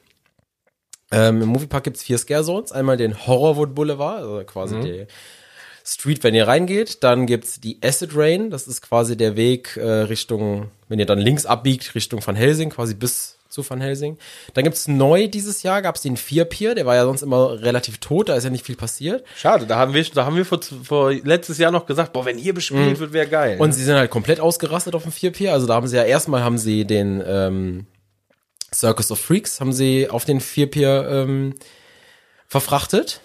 Ähm, Im Moviepark gibt's vier Scare Zones. Einmal den Horrorwood Boulevard, also quasi die Street, wenn ihr reingeht. Dann gibt's die Acid Rain, das ist quasi der Weg äh, Richtung, wenn ihr dann links abbiegt, Richtung Van Helsing, quasi bis zu Van Helsing. Dann gibt's neu dieses Jahr, gab's den Vier Pier, der war ja sonst immer relativ tot, da ist ja nicht viel passiert. Schade, da haben wir, da haben wir vor, vor letztes Jahr noch gesagt, boah, wenn hier bespielt wird, wäre geil. Und sie sind halt komplett ausgerastet auf dem Vier Pier. Also da haben sie ja erstmal haben sie den ähm, Circus of Freaks haben sie auf den Vier Pier ähm, verfrachtet.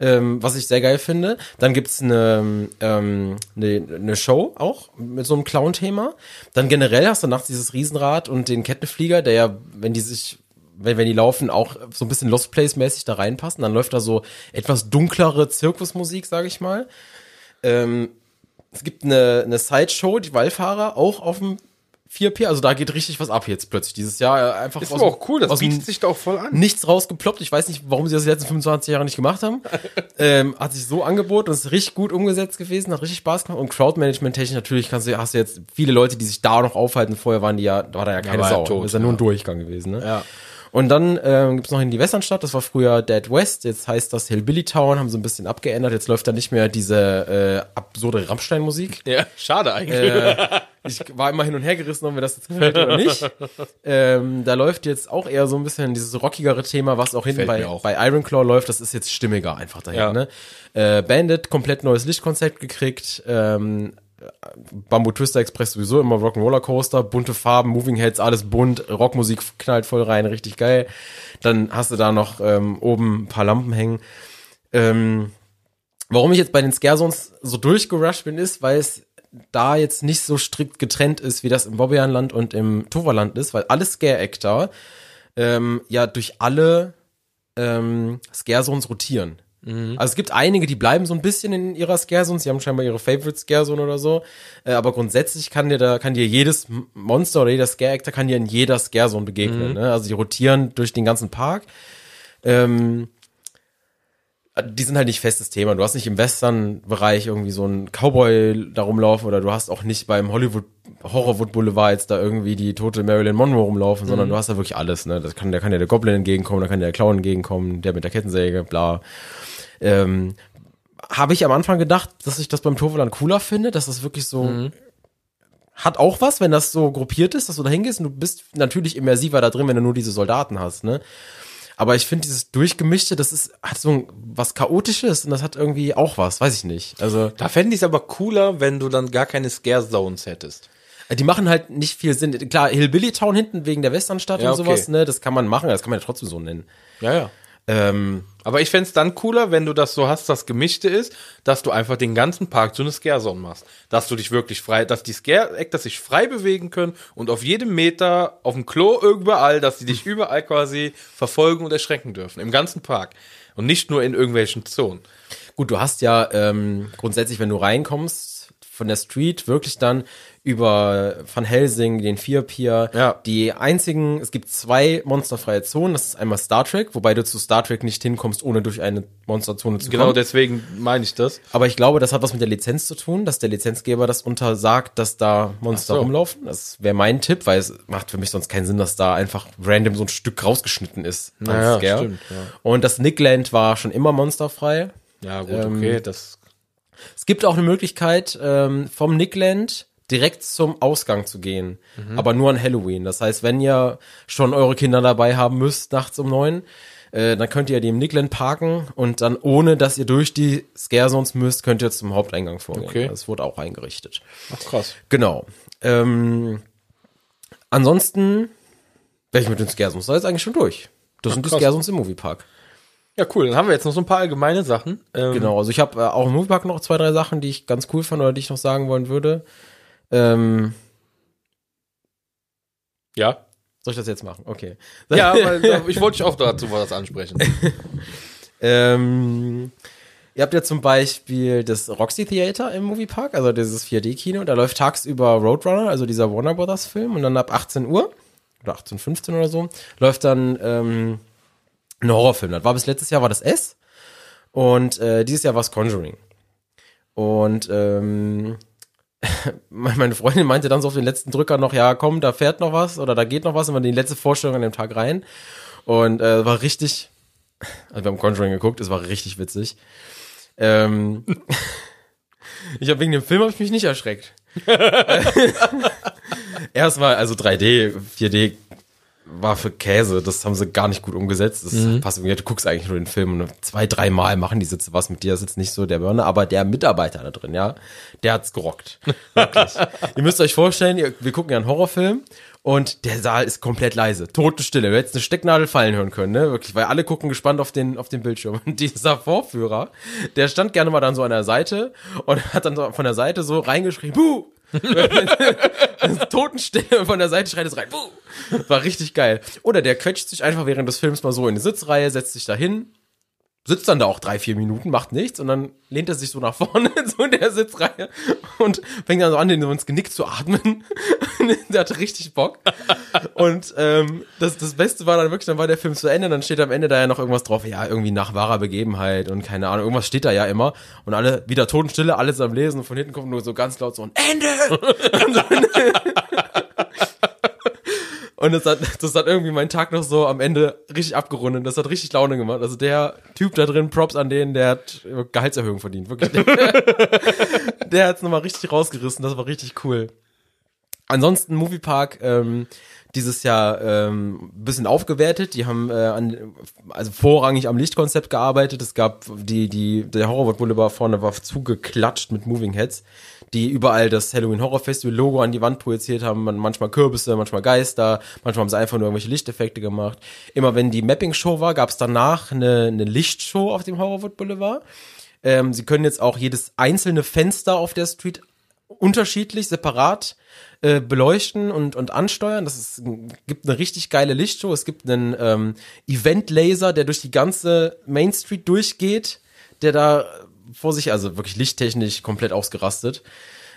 Ähm, was ich sehr geil finde. Dann gibt's eine, ähm, eine, eine Show auch mit so einem Clown-Thema. Dann generell hast du nachts dieses Riesenrad und den Kettenflieger, der ja, wenn die sich, wenn, wenn die laufen, auch so ein bisschen Lost Place-mäßig da reinpassen. Dann läuft da so etwas dunklere Zirkusmusik, sage ich mal. Ähm, es gibt eine, eine Sideshow, die Wallfahrer, auch auf dem 4P, also da geht richtig was ab jetzt plötzlich dieses Jahr. äh, Einfach ist aus auch cool, das bietet sich da auch voll an. nichts rausgeploppt. Ich weiß nicht, warum sie das die letzten 25 Jahre nicht gemacht haben. ähm, hat sich so angeboten und ist richtig gut umgesetzt gewesen, hat richtig Spaß gemacht. Und Crowdmanagement-technisch natürlich kannst du, hast du jetzt viele Leute, die sich da noch aufhalten. Vorher waren die ja, da war da ja keine ja Sau. tot, das ist ja nur ein. Durchgang gewesen. Ne? Ja. Und dann ähm, gibt's noch in die Westernstadt, das war früher Dead West, jetzt heißt das Hillbilly Town, haben sie ein bisschen abgeändert. Jetzt läuft da nicht mehr diese äh, absurde Rammstein-Musik. Ja, schade eigentlich. Äh, ich war immer hin und her gerissen, ob mir das jetzt gefällt oder nicht. Ähm, da läuft jetzt auch eher so ein bisschen dieses rockigere Thema, was auch hinten bei, auch. bei Ironclaw läuft. Das ist jetzt stimmiger einfach dahin. Ja. Ne? Äh, Bandit, komplett neues Lichtkonzept gekriegt. Ähm, Bamboo Twister Express sowieso immer Rock'n'Roller Coaster, bunte Farben, Moving Heads, alles bunt, Rockmusik knallt voll rein, richtig geil. Dann hast du da noch ähm, oben ein paar Lampen hängen. Ähm, warum ich jetzt bei den Scare Zones so durchgerusht bin, ist, weil es da jetzt nicht so strikt getrennt ist, wie das im Bobbejaanland und im Toverland ist, weil alle Scare Actor ähm, ja durch alle ähm, Scare Zones rotieren. Also es gibt einige, die bleiben so ein bisschen in ihrer Scare Zone, sie haben scheinbar ihre Favorite Scare Zone oder so, äh, aber grundsätzlich kann dir da kann dir jedes Monster oder jeder Scare Actor kann dir in jeder Scare Zone begegnen, ne? Also die rotieren durch den ganzen Park. Ähm, die sind halt nicht festes Thema. Du hast nicht im Western-Bereich irgendwie so einen Cowboy da rumlaufen oder du hast auch nicht beim Hollywood Horrorwood Boulevard jetzt da irgendwie die tote Marilyn Monroe rumlaufen, sondern du hast da wirklich alles. Ne, das kann, da kann ja der Goblin entgegenkommen, da kann ja der Clown entgegenkommen, der mit der Kettensäge, bla. Ähm, Habe ich am Anfang gedacht, dass ich das beim Toverland cooler finde, dass das wirklich so hat auch was, wenn das so gruppiert ist, dass du da hingehst und du bist natürlich immersiver da drin, wenn du nur diese Soldaten hast, ne? Aber ich finde dieses durchgemischte, das ist hat so ein, was chaotisches und das hat irgendwie auch was, weiß ich nicht. Also Da fände ich es aber cooler, wenn du dann gar keine Scare Zones hättest. die machen halt nicht viel Sinn. Klar, Hillbilly Town hinten wegen der Westernstadt Ja, und okay. sowas, ne, das kann man machen, das kann man ja trotzdem so nennen. Ja, ja. Ähm, Aber ich fände es dann cooler, wenn du das so hast, das Gemischte ist, dass du einfach den ganzen Park zu einer Scare-Zone machst. Dass du dich wirklich frei, dass die Scare-Actors sich frei bewegen können und auf jedem Meter, auf dem Klo, überall, dass sie dich überall quasi verfolgen und erschrecken dürfen. Im ganzen Park. Und nicht nur in irgendwelchen Zonen. Gut, du hast ja ähm, grundsätzlich, wenn du reinkommst von der Street, wirklich dann über Van Helsing, den Vier Pier, Ja. die einzigen, es gibt zwei monsterfreie Zonen, das ist einmal Star Trek, wobei du zu Star Trek nicht hinkommst, ohne durch eine Monsterzone zu Genau kommen. deswegen meine ich das. Aber ich glaube, das hat was mit der Lizenz zu tun, dass der Lizenzgeber das untersagt, dass da Monster so. rumlaufen. Das wäre mein Tipp, weil es macht für mich sonst keinen Sinn, dass da einfach random so ein Stück rausgeschnitten ist. Naja, stimmt, ja. Und das Nickland war schon immer monsterfrei. Ja, gut, Ähm, okay, das. Es gibt auch eine Möglichkeit, ähm, vom Nickland direkt zum Ausgang zu gehen. Aber nur an Halloween. Das heißt, wenn ihr schon eure Kinder dabei haben müsst, nachts um neun, äh, dann könnt ihr die im Nickland parken und dann, ohne dass ihr durch die Scare Zones müsst, könnt ihr zum Haupteingang vorgehen. Okay. Das wurde auch eingerichtet. Ach, krass. Genau. Ähm, ansonsten wäre ich mit den Scare Zones da jetzt eigentlich schon durch. Das sind die krass. Scare Zones im Moviepark. Ja, cool. Dann haben wir jetzt noch so ein paar allgemeine Sachen. Ähm, Genau, also ich habe äh, auch im Moviepark noch zwei, drei Sachen, die ich ganz cool fand oder die ich noch sagen wollen würde. Ähm, Ja. soll ich das jetzt machen? Okay. Ja, weil ich wollte dich auch dazu was ansprechen. Ähm, ihr habt ja zum Beispiel das Roxy Theater im Moviepark, also dieses 4D-Kino. Da läuft tagsüber Roadrunner, also dieser Warner Brothers Film. Und dann ab 18 Uhr oder 18.15 oder so läuft dann ähm, ein Horrorfilm. Das war bis letztes Jahr war das S. Und äh, dieses Jahr war es Conjuring. Und ähm, meine Freundin meinte dann so auf den letzten Drücker noch, ja, komm, da fährt noch was oder da geht noch was, und wir die letzte Vorstellung an dem Tag rein. Und äh, war richtig, also wir haben Conjuring geguckt, es war richtig witzig. Ähm, ich habe wegen dem Film habe ich mich nicht erschreckt. Erstmal, also 3D, 4D war für Käse, das haben sie gar nicht gut umgesetzt. Das Mhm. passt irgendwie, du guckst eigentlich nur den Film und zwei, dreimal machen die Sitze was mit dir, das ist jetzt nicht so der Burner, aber der Mitarbeiter da drin, ja, der hat's gerockt. Wirklich. ihr müsst euch vorstellen, ihr, wir gucken ja einen Horrorfilm und der Saal ist komplett leise, Totenstille. Du hättest eine Stecknadel fallen hören können, ne? Wirklich, weil alle gucken gespannt auf den, auf den Bildschirm. Und dieser Vorführer, der stand gerne mal dann so an der Seite und hat dann so von der Seite so reingeschrieben, Buh! Totenstille von der Seite schreit es rein. War richtig geil. Oder der quetscht sich einfach während des Films mal so in die Sitzreihe, setzt sich da hin, sitzt dann da auch drei, vier Minuten, macht nichts und dann lehnt er sich so nach vorne so in der Sitzreihe und fängt dann so an, den so ins Genick zu atmen. der hatte richtig Bock. Und ähm, das, das Beste war dann wirklich, dann war der Film zu Ende, dann steht am Ende da ja noch irgendwas drauf, ja, irgendwie nach wahrer Begebenheit und keine Ahnung, irgendwas steht da ja immer. Und alle wieder Totenstille, alles am Lesen und von hinten kommt nur so ganz laut so ein Ende! Und das hat, das hat irgendwie meinen Tag noch so am Ende richtig abgerundet. Das hat richtig Laune gemacht. Also der Typ da drin, Props an den, der hat Gehaltserhöhung verdient. Wirklich. der hat's nochmal richtig rausgerissen. Das war richtig cool. Ansonsten Moviepark ähm, dieses Jahr ähm, bisschen aufgewertet. Die haben äh, an, also vorrangig am Lichtkonzept gearbeitet. Es gab die die der Horror Boulevard vorne war zugeklatscht mit Moving Heads, die überall das Halloween Horror Festival Logo an die Wand projiziert haben. Man- Manchmal Kürbisse, manchmal Geister, manchmal haben sie einfach nur irgendwelche Lichteffekte gemacht. Immer wenn die Mapping Show war, gab es danach eine, eine Lichtshow auf dem Horrorwood Boulevard. Ähm, sie können jetzt auch jedes einzelne Fenster auf der Street unterschiedlich, separat äh, beleuchten und, und ansteuern. Das ist, gibt eine richtig geile Lichtshow. Es gibt einen ähm, Event-Laser, der durch die ganze Main Street durchgeht, der da vor sich, also wirklich lichttechnisch komplett ausgerastet.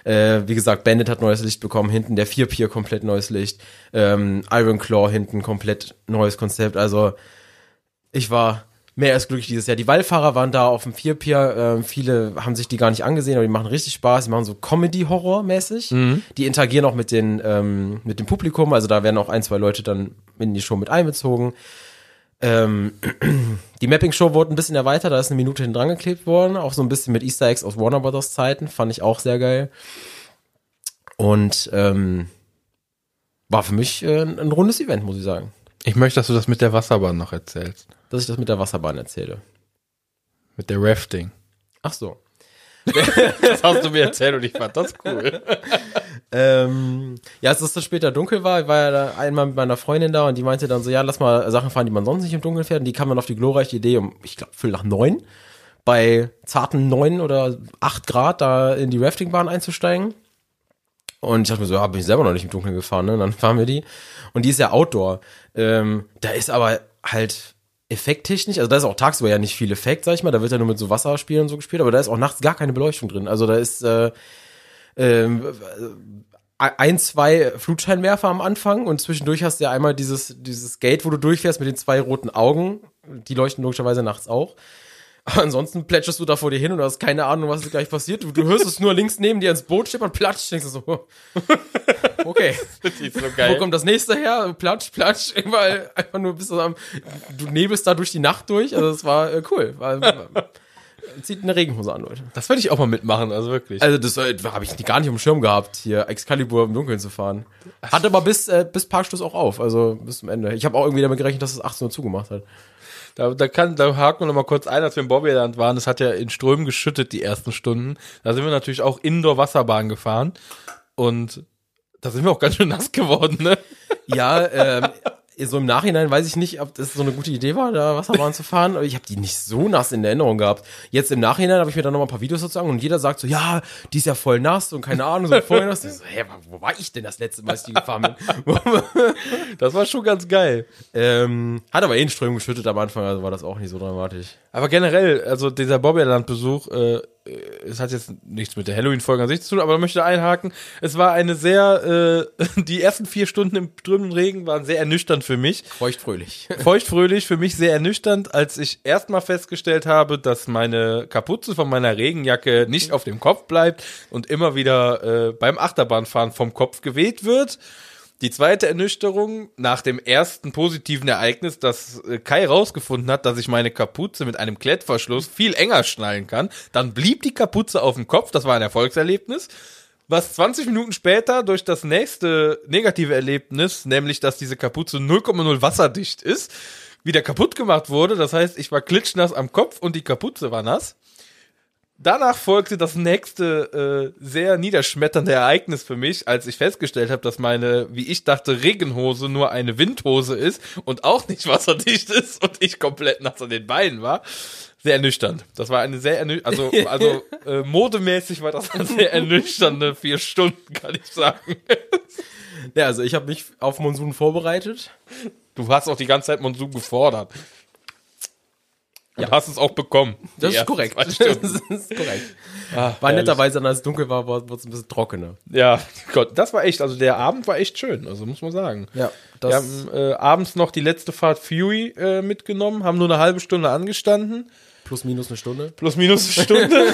Äh, wie gesagt, Bandit hat neues Licht bekommen, hinten der Vier Pier komplett neues Licht, ähm, Iron Claw hinten komplett neues Konzept. Also ich war mehr als glücklich dieses Jahr. Die Wallfahrer waren da auf dem Vierpier. Ähm, viele haben sich die gar nicht angesehen, aber die machen richtig Spaß. Die machen so Comedy-Horror-mäßig. Die interagieren auch mit, den, ähm, mit dem Publikum. Also da werden auch ein, zwei Leute dann in die Show mit einbezogen. Ähm, die Mapping-Show wurde ein bisschen erweitert. Da ist eine Minute hinten dran geklebt worden. Auch so ein bisschen mit Easter Eggs aus Warner Brothers Zeiten. Fand ich auch sehr geil. Und ähm, war für mich äh, ein rundes Event, muss ich sagen. Ich möchte, dass du das mit der Wasserbahn noch erzählst. Dass ich das mit der Wasserbahn erzähle. Mit der Rafting. Ach so. Das hast du mir erzählt und ich fand das cool. Ähm, ja, als es dann später dunkel war, war ja da einmal mit meiner Freundin da und die meinte dann so, ja, lass mal Sachen fahren, die man sonst nicht im Dunkeln fährt. Und die kam dann auf die glorreiche Idee um, ich glaube, Viertel nach neun, bei zarten neun oder acht Grad da in die Raftingbahn einzusteigen. Und ich dachte mir so, ja, bin ich selber noch nicht im Dunkeln gefahren, ne? Und dann fahren wir die. Und die ist ja Outdoor. Ähm, da ist aber halt effekttechnisch, also da ist auch tagsüber ja nicht viel Effekt, sag ich mal. Da wird ja nur mit so Wasserspielen und so gespielt, aber da ist auch nachts gar keine Beleuchtung drin. Also da ist äh, ähm, ein, zwei Flutscheinwerfer am Anfang und zwischendurch hast du ja einmal dieses, dieses Gate, wo du durchfährst mit den zwei roten Augen. Die leuchten logischerweise nachts auch. Aber ansonsten plätscherst du da vor dir hin und du hast keine Ahnung, was ist gleich passiert. Du, du hörst es nur links neben dir ins Boot und platscht. Denkst du so, okay. So Wo kommt das nächste her? Platsch, platsch, überall einfach nur bis du am, du nebelst da durch die Nacht durch. Also das war äh, cool. War, zieht eine Regenhose an, Leute. Das würde ich auch mal mitmachen, also wirklich. Also das äh, habe ich gar nicht auf dem Schirm gehabt, hier Excalibur im Dunkeln zu fahren. Hat aber bis, äh, bis Parkschluss auch auf, also bis zum Ende. Ich habe auch irgendwie damit gerechnet, dass es 18 Uhr zugemacht hat. Da, da kann, da haken wir noch mal kurz ein, als wir im Bobbyland waren. Das hat ja in Strömen geschüttet die ersten Stunden. Da sind wir natürlich auch Indoor-Wasserbahn gefahren und da sind wir auch ganz schön nass geworden, ne? Ja, ähm, so im Nachhinein weiß ich nicht, ob das so eine gute Idee war, da Wasserbahn zu fahren, aber ich habe die nicht so nass in Erinnerung gehabt. Jetzt im Nachhinein habe ich mir dann noch mal ein paar Videos sozusagen und jeder sagt so, ja, die ist ja voll nass und keine Ahnung, so voll nass. Ich so, hä, wo war ich denn das letzte Mal, als ich die gefahren bin? Das war schon ganz geil. ähm, hat aber eh in Ström geschüttet am Anfang, also war das auch nicht so dramatisch. Aber generell, also dieser Bobbyland-Besuch, äh, es hat jetzt nichts mit der Halloween-Folge an sich zu tun, aber möchte einhaken. Es war eine sehr, äh, die ersten vier Stunden im strömenden Regen waren sehr ernüchternd für mich. Feuchtfröhlich. Feuchtfröhlich, für mich sehr ernüchternd, als ich erstmal festgestellt habe, dass meine Kapuze von meiner Regenjacke nicht auf dem Kopf bleibt und immer wieder äh, beim Achterbahnfahren vom Kopf geweht wird. Die zweite Ernüchterung nach dem ersten positiven Ereignis, dass äh, Kai rausgefunden hat, dass ich meine Kapuze mit einem Klettverschluss viel enger schnallen kann. Dann blieb die Kapuze auf dem Kopf, das war ein Erfolgserlebnis. Was 20 Minuten später durch das nächste negative Erlebnis, nämlich dass diese Kapuze 0,0 wasserdicht ist, wieder kaputt gemacht wurde. Das heißt, ich war klitschnass am Kopf und die Kapuze war nass. Danach folgte das nächste äh, sehr niederschmetternde Ereignis für mich, als ich festgestellt habe, dass meine, wie ich dachte, Regenhose nur eine Windhose ist und auch nicht wasserdicht ist und ich komplett nass an den Beinen war. Sehr ernüchternd. Das war eine sehr ernüchternde, also, also äh, modemäßig war das eine sehr ernüchternde vier Stunden, kann ich sagen. Ja, also ich habe mich auf Monsun vorbereitet. Du hast auch die ganze Zeit Monsun gefordert. Und hast es auch bekommen. Das ist korrekt. Das ist korrekt. Ah, War netterweise, als es dunkel war, wurde es ein bisschen trockener. Ja, Gott, das war echt, also der Abend war echt schön, also muss man sagen. Ja, Wir haben äh, abends noch die letzte Fahrt Fury äh, mitgenommen, haben nur eine halbe Stunde angestanden, plus minus eine Stunde. plus minus eine Stunde.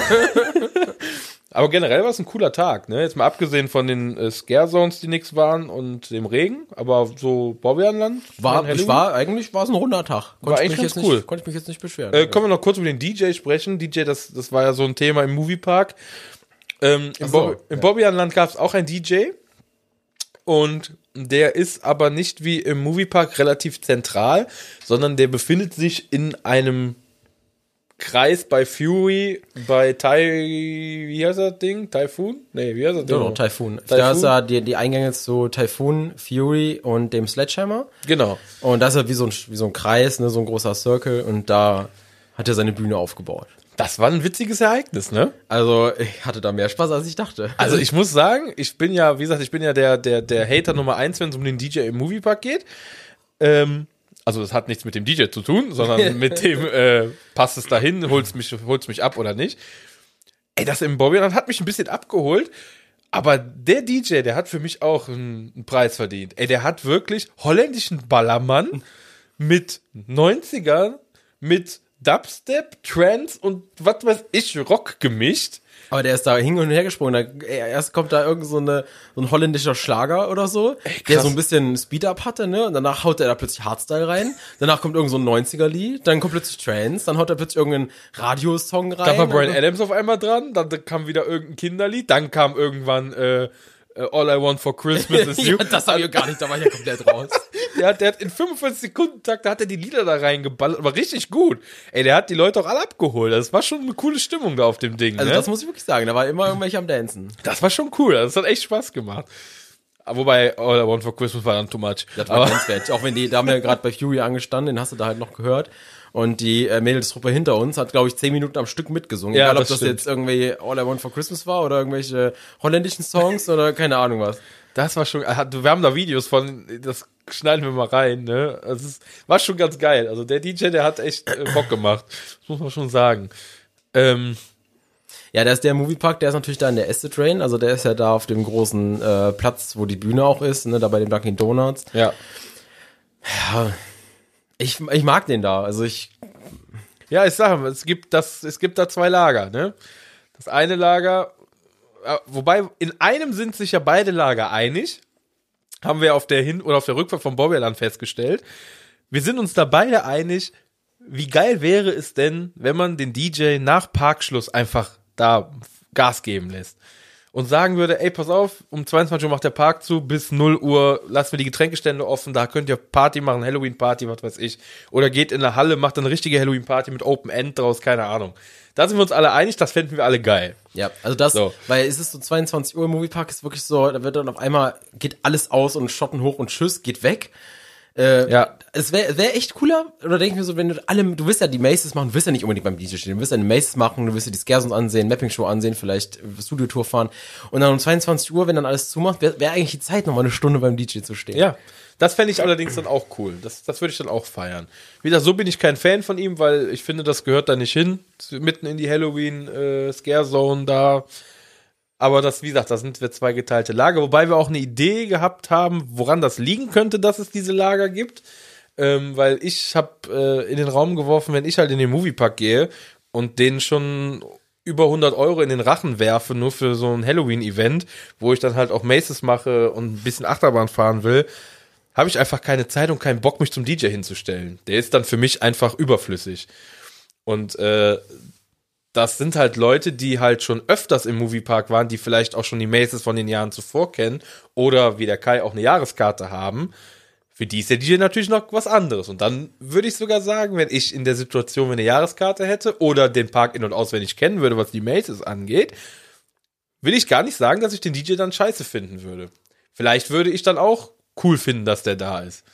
Aber generell war es ein cooler Tag, ne? Jetzt mal abgesehen von den äh, Scare Zones, die nix waren und dem Regen, aber so Bobbejahnland. War, ich war, eigentlich war es ein runder Tag. Konnte War ich echt mich ganz cool. Nicht, konnte ich mich jetzt nicht beschweren. Äh, können wir noch kurz über den DJ sprechen? DJ, das, das war ja so ein Thema im Moviepark. Ähm, Im, so, Bo im ja. Bobbejaanland gab es auch einen DJ. Und der ist aber nicht wie im Moviepark relativ zentral, sondern der befindet sich in einem Kreis bei Fury, bei Tai, wie heißt das Ding? Typhoon? Nee, wie heißt das Ding? Genau, Typhoon. Typhoon? Da ist ja die, die Eingänge zu Typhoon, Fury und dem Sledgehammer. Genau. Und das ist ja wie so ein, wie so ein Kreis, ne, so ein großer Circle. Und da hat er seine Bühne aufgebaut. Das war ein witziges Ereignis, ne? Also ich hatte da mehr Spaß, als ich dachte. Also ich muss sagen, ich bin ja, wie gesagt, ich bin ja der, der, der Hater Nummer eins, wenn es um den DJ im Moviepark geht. Ähm, also das hat nichts mit dem DJ zu tun, sondern mit dem, äh, passt es dahin, holt's mich, holt's mich ab oder nicht. Ey, das im Bobbyland hat mich ein bisschen abgeholt. Aber der DJ, der hat für mich auch einen, einen Preis verdient. Ey, der hat wirklich holländischen Ballermann mit 90ern, mit Dubstep, Trance und was weiß ich, Rock gemischt. Aber der ist da hin und her gesprungen. Da, erst kommt da irgend so, eine, so ein holländischer Schlager oder so, der krass. so ein bisschen Speed-Up hatte, ne? Und danach haut er da plötzlich Hardstyle rein. Danach kommt irgend so ein 90er-Lied. Dann kommt plötzlich Trance. Dann haut er plötzlich irgendeinen Radiosong rein. Dann war Brian Adams auf einmal dran, dann kam wieder irgendein Kinderlied, dann kam irgendwann äh, All I Want for Christmas is You. ja, das hab ich gar nicht, da war ich ja komplett raus. der, hat, der hat in 45 Sekunden Takt, da hat er die Lieder da reingeballert, aber richtig gut. Ey, der hat die Leute auch alle abgeholt. Das war schon eine coole Stimmung da auf dem Ding. Also ne? das muss ich wirklich sagen, da war immer irgendwelche am Dancen. das war schon cool. Das hat echt Spaß gemacht. Aber Wobei All I Want for Christmas war dann too much. Das war aber, grenzwertig. Auch wenn die, da haben wir gerade bei Fury angestanden, den hast du da halt noch gehört. Und die äh, Mädelstruppe hinter uns hat, glaube ich, zehn Minuten am Stück mitgesungen. Ja, Egal, ob das das stimmt. jetzt irgendwie All I Want for Christmas war oder irgendwelche holländischen Songs oder keine Ahnung was. Das war schon, äh, wir haben da Videos von, das schneiden wir mal rein, ne? Also es war schon ganz geil. Also der DJ, der hat echt äh, Bock gemacht. Das muss man schon sagen. Ähm, Ja, der ist der Moviepark, der ist natürlich da in der Este Train, also der ist ja da auf dem großen äh, Platz, wo die Bühne auch ist, ne, da bei dem Dunkin' Donuts. ja. Ich, ich mag den da, also ich, Ja, ich sage, es gibt das, es gibt da zwei Lager, ne? Das eine Lager, äh, wobei in einem sind sich ja beide Lager einig, haben wir auf der Hin- oder auf der Rückfahrt vom Bobbyland festgestellt. Wir sind uns da beide einig, wie geil wäre es denn, wenn man den DJ nach Parkschluss einfach da Gas geben lässt. Und sagen würde, ey, pass auf, um 22 Uhr macht der Park zu, bis 0 Uhr lassen wir die Getränkestände offen, da könnt ihr Party machen, Halloween-Party, was weiß ich. Oder geht in der Halle, macht eine richtige Halloween-Party mit Open End draus, keine Ahnung. Da sind wir uns alle einig, das fänden wir alle geil. ja, also das, So. weil es ist so 22 Uhr im Moviepark, ist wirklich so, da wird dann auf einmal, geht alles aus und Schotten hoch und Tschüss, geht weg. Äh, Ja. Es wäre wär echt cooler, oder denke ich mir so, wenn du alle, du willst ja die Maces machen, du willst ja nicht unbedingt beim DJ stehen, du willst ja eine Maces machen, du willst ja die Scares ansehen, Mapping-Show ansehen, vielleicht Studiotour fahren. Und dann um 22 Uhr, wenn dann alles zumacht, wäre wär eigentlich die Zeit, nochmal eine Stunde beim DJ zu stehen. Ja, das fände ich allerdings dann auch cool. Das, das würde ich dann auch feiern. Wieder so bin ich kein Fan von ihm, weil ich finde, das gehört da nicht hin. Mitten in die Halloween äh, da. Aber das, wie gesagt, da sind wir zwei geteilte Lager, wobei wir auch eine Idee gehabt haben, woran das liegen könnte, dass es diese Lager gibt. Ähm, weil ich habe äh, in den Raum geworfen, wenn ich halt in den Moviepark gehe und den schon über 100 Euro in den Rachen werfe, nur für so ein Halloween-Event, wo ich dann halt auch Maces mache und ein bisschen Achterbahn fahren will, habe ich einfach keine Zeit und keinen Bock, mich zum DJ hinzustellen. Der ist dann für mich einfach überflüssig. Und äh, das sind halt Leute, die halt schon öfters im Moviepark waren, die vielleicht auch schon die Maces von den Jahren zuvor kennen oder wie der Kai auch eine Jahreskarte haben. Für die ist der DJ natürlich noch was anderes. Und dann würde ich sogar sagen, wenn ich in der Situation eine Jahreskarte hätte oder den Park in- und auswendig kennen würde, was die Maces angeht, will ich gar nicht sagen, dass ich den DJ dann scheiße finden würde. Vielleicht würde ich dann auch cool finden, dass der da ist.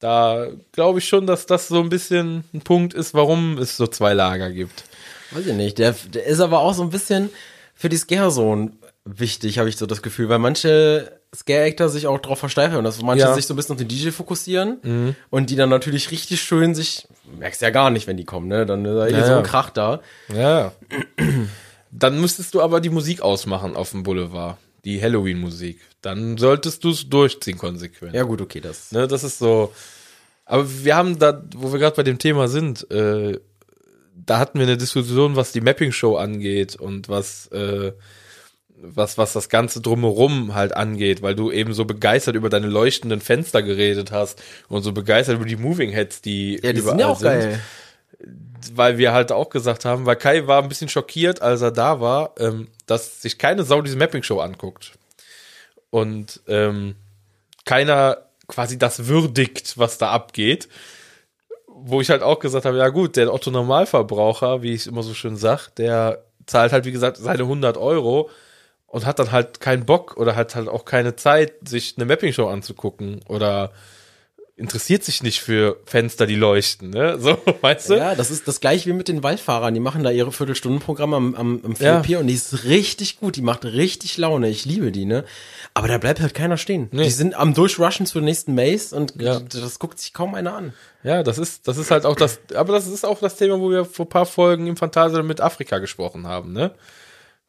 Da glaube ich schon, dass das so ein bisschen ein Punkt ist, warum es so zwei Lager gibt. Weiß ich nicht. Der, der ist aber auch so ein bisschen für die Scare-Zone wichtig, habe ich so das Gefühl, weil manche Scare-Actor sich auch drauf versteifen und dass manche Ja. sich so ein bisschen auf den DJ fokussieren und die dann natürlich richtig schön sich, merkst ja gar nicht, wenn die kommen, ne? Dann ist da eh Ja, so ein Krach da. Ja. Dann müsstest du aber die Musik ausmachen auf dem Boulevard. Die Halloween-Musik. Dann solltest du es durchziehen konsequent. Ja gut, okay, das. Ne, das ist so. Aber wir haben da, wo wir gerade bei dem Thema sind, äh, da hatten wir eine Diskussion, was die Mapping-Show angeht und was, äh, was, was das Ganze drumherum halt angeht, weil du eben so begeistert über deine leuchtenden Fenster geredet hast und so begeistert über die Moving Heads, die Ja, die überall sind ja auch geil. weil wir halt auch gesagt haben, weil Kai war ein bisschen schockiert, als er da war, ähm, dass sich keine Sau diese Mapping-Show anguckt. Und ähm, keiner quasi das würdigt, was da abgeht. Wo ich halt auch gesagt habe, ja gut, der Otto Normalverbraucher, wie ich immer so schön sag, der zahlt halt, wie gesagt, seine 100 Euro und hat dann halt keinen Bock oder hat halt auch keine Zeit, sich eine Mapping-Show anzugucken oder interessiert sich nicht für Fenster, die leuchten, ne? So, weißt du? Ja, das ist das gleiche wie mit den Waldfahrern. Die machen da ihre Viertelstundenprogramme am, am, am Ja. Und die ist richtig gut. Die macht richtig Laune. Ich liebe die, ne? Aber da bleibt halt keiner stehen. Nee. Die sind am Durchrushen zur nächsten Maze und Ja. das guckt sich kaum einer an. Ja, das ist, das ist halt auch das, aber das ist auch das Thema, wo wir vor ein paar Folgen im Phantasialand mit Afrika gesprochen haben, ne?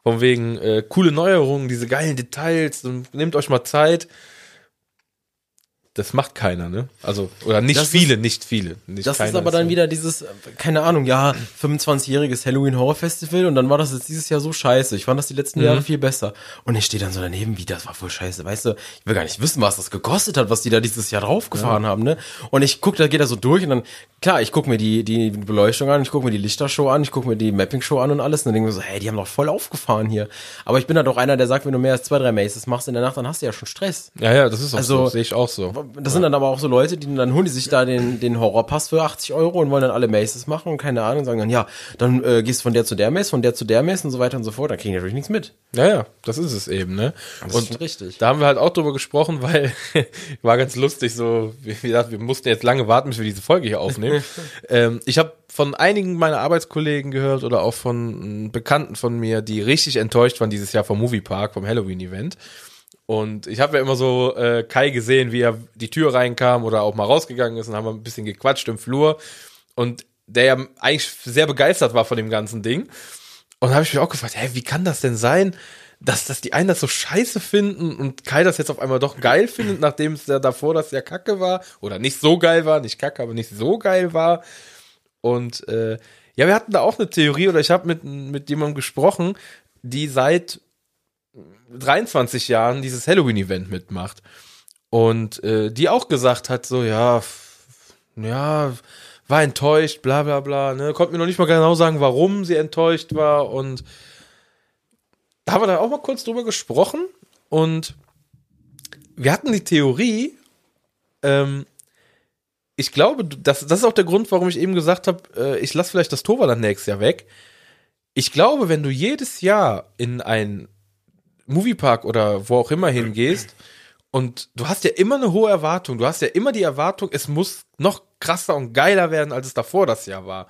Von wegen äh, coole Neuerungen, diese geilen Details, nehmt euch mal Zeit. Das macht keiner, ne? Also, oder nicht Das ist- viele, nicht viele. Nicht Das ist aber dann so. wieder dieses, äh, keine Ahnung, ja, 25-jähriges Halloween Horror Festival und dann war das jetzt dieses Jahr so scheiße. Ich fand das die letzten Mhm. Jahre viel besser. Und ich stehe dann so daneben, wie das war voll scheiße. Weißt du, ich will gar nicht wissen, was das gekostet hat, was die da dieses Jahr draufgefahren haben, ne? Und ich guck, da geht er so durch und dann, klar, ich guck mir die, die Beleuchtung an, ich guck mir die Lichtershow an, ich guck mir die Mapping-Show an und alles. Und dann denke ich mir so, hey, die haben doch voll aufgefahren hier. Aber ich bin halt auch einer, der sagt, wenn du mehr als zwei, drei Maces machst in der Nacht, dann hast du ja schon Stress. Ja, ja, das ist auch Also- so, sehe ich auch so. Das sind dann aber auch so Leute, die dann holen die sich da den, den Horrorpass für 80 Euro und wollen dann alle Maces machen und keine Ahnung, sagen dann, ja, dann äh, gehst von der zu der Mace, von der zu der Mace und so weiter und so fort. Dann kriegen die natürlich nichts mit. Ja, ja, das ist es eben, ne? Das ist schon richtig. Da haben wir halt auch drüber gesprochen, weil war ganz lustig, so, wie gesagt, wir mussten jetzt lange warten, bis wir diese Folge hier aufnehmen. ähm, ich habe von einigen meiner Arbeitskollegen gehört oder auch von mm, Bekannten von mir, die richtig enttäuscht waren dieses Jahr vom Moviepark, vom Halloween-Event. Und ich habe ja immer so äh, Kai gesehen, wie er die Tür reinkam oder auch mal rausgegangen ist und haben ein bisschen gequatscht im Flur. Und der ja eigentlich sehr begeistert war von dem ganzen Ding. Und da habe ich mich auch gefragt, hä, wie kann das denn sein, dass, dass die einen das so scheiße finden und Kai das jetzt auf einmal doch geil findet, nachdem es ja davor das ja kacke war. Oder nicht so geil war, nicht kacke, aber nicht so geil war. Und äh, ja, wir hatten da auch eine Theorie oder ich habe mit, mit jemandem gesprochen, die seit 23 Jahren dieses Halloween-Event mitmacht. Und äh, die auch gesagt hat, so, ja, ja, war enttäuscht, bla bla bla, ne? Konnte mir noch nicht mal genau sagen, warum sie enttäuscht war. Und da haben wir dann auch mal kurz drüber gesprochen. Und wir hatten die Theorie, ähm, ich glaube, das, das ist auch der Grund, warum ich eben gesagt habe, äh, ich lasse vielleicht das Torwart nächstes Jahr weg. Ich glaube, wenn du jedes Jahr in ein Moviepark oder wo auch immer hingehst Und du hast ja immer eine hohe Erwartung. Du hast ja immer die Erwartung, es muss noch krasser und geiler werden, als es davor das Jahr war.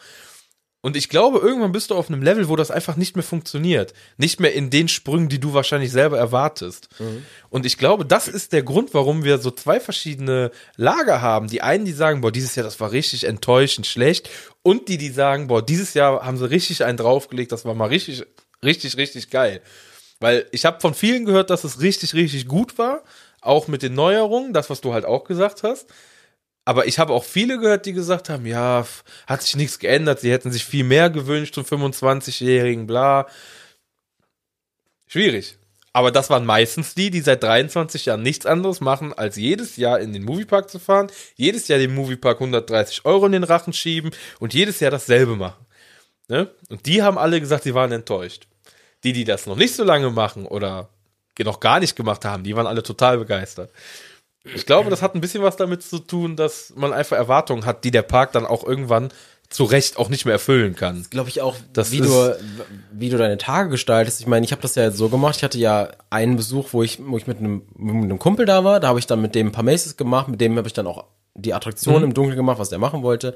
Und ich glaube, irgendwann bist du auf einem Level, wo das einfach nicht mehr funktioniert. Nicht mehr in den Sprüngen, die du wahrscheinlich selber erwartest. Und ich glaube, das ist der Grund, warum wir so zwei verschiedene Lager haben. Die einen, die sagen, boah, dieses Jahr, das war richtig enttäuschend schlecht. Und die, die sagen, boah, dieses Jahr haben sie richtig einen draufgelegt, das war mal richtig, richtig, richtig geil. Weil ich habe von vielen gehört, dass es richtig, richtig gut war. Auch mit den Neuerungen, das, was du halt auch gesagt hast. Aber ich habe auch viele gehört, die gesagt haben, ja, hat sich nichts geändert, sie hätten sich viel mehr gewünscht zum 25-Jährigen, bla. Schwierig. Aber das waren meistens die, die seit 23 Jahren nichts anderes machen, als jedes Jahr in den Moviepark zu fahren, jedes Jahr dem Moviepark 130 Euro in den Rachen schieben und jedes Jahr dasselbe machen. Ne? Und die haben alle gesagt, sie waren enttäuscht. Die, die das noch nicht so lange machen oder noch gar nicht gemacht haben, die waren alle total begeistert. Ich glaube, das hat ein bisschen was damit zu tun, dass man einfach Erwartungen hat, die der Park dann auch irgendwann zu Recht auch nicht mehr erfüllen kann. glaube ich auch, Das wie ist- du wie du deine Tage gestaltest. Ich meine, ich habe das ja jetzt so gemacht. Ich hatte ja einen Besuch, wo ich wo ich mit einem mit einem Kumpel da war. Da habe ich dann mit dem ein paar Maces gemacht. Mit dem habe ich dann auch die Attraktion Mhm. im Dunkeln gemacht, was der machen wollte.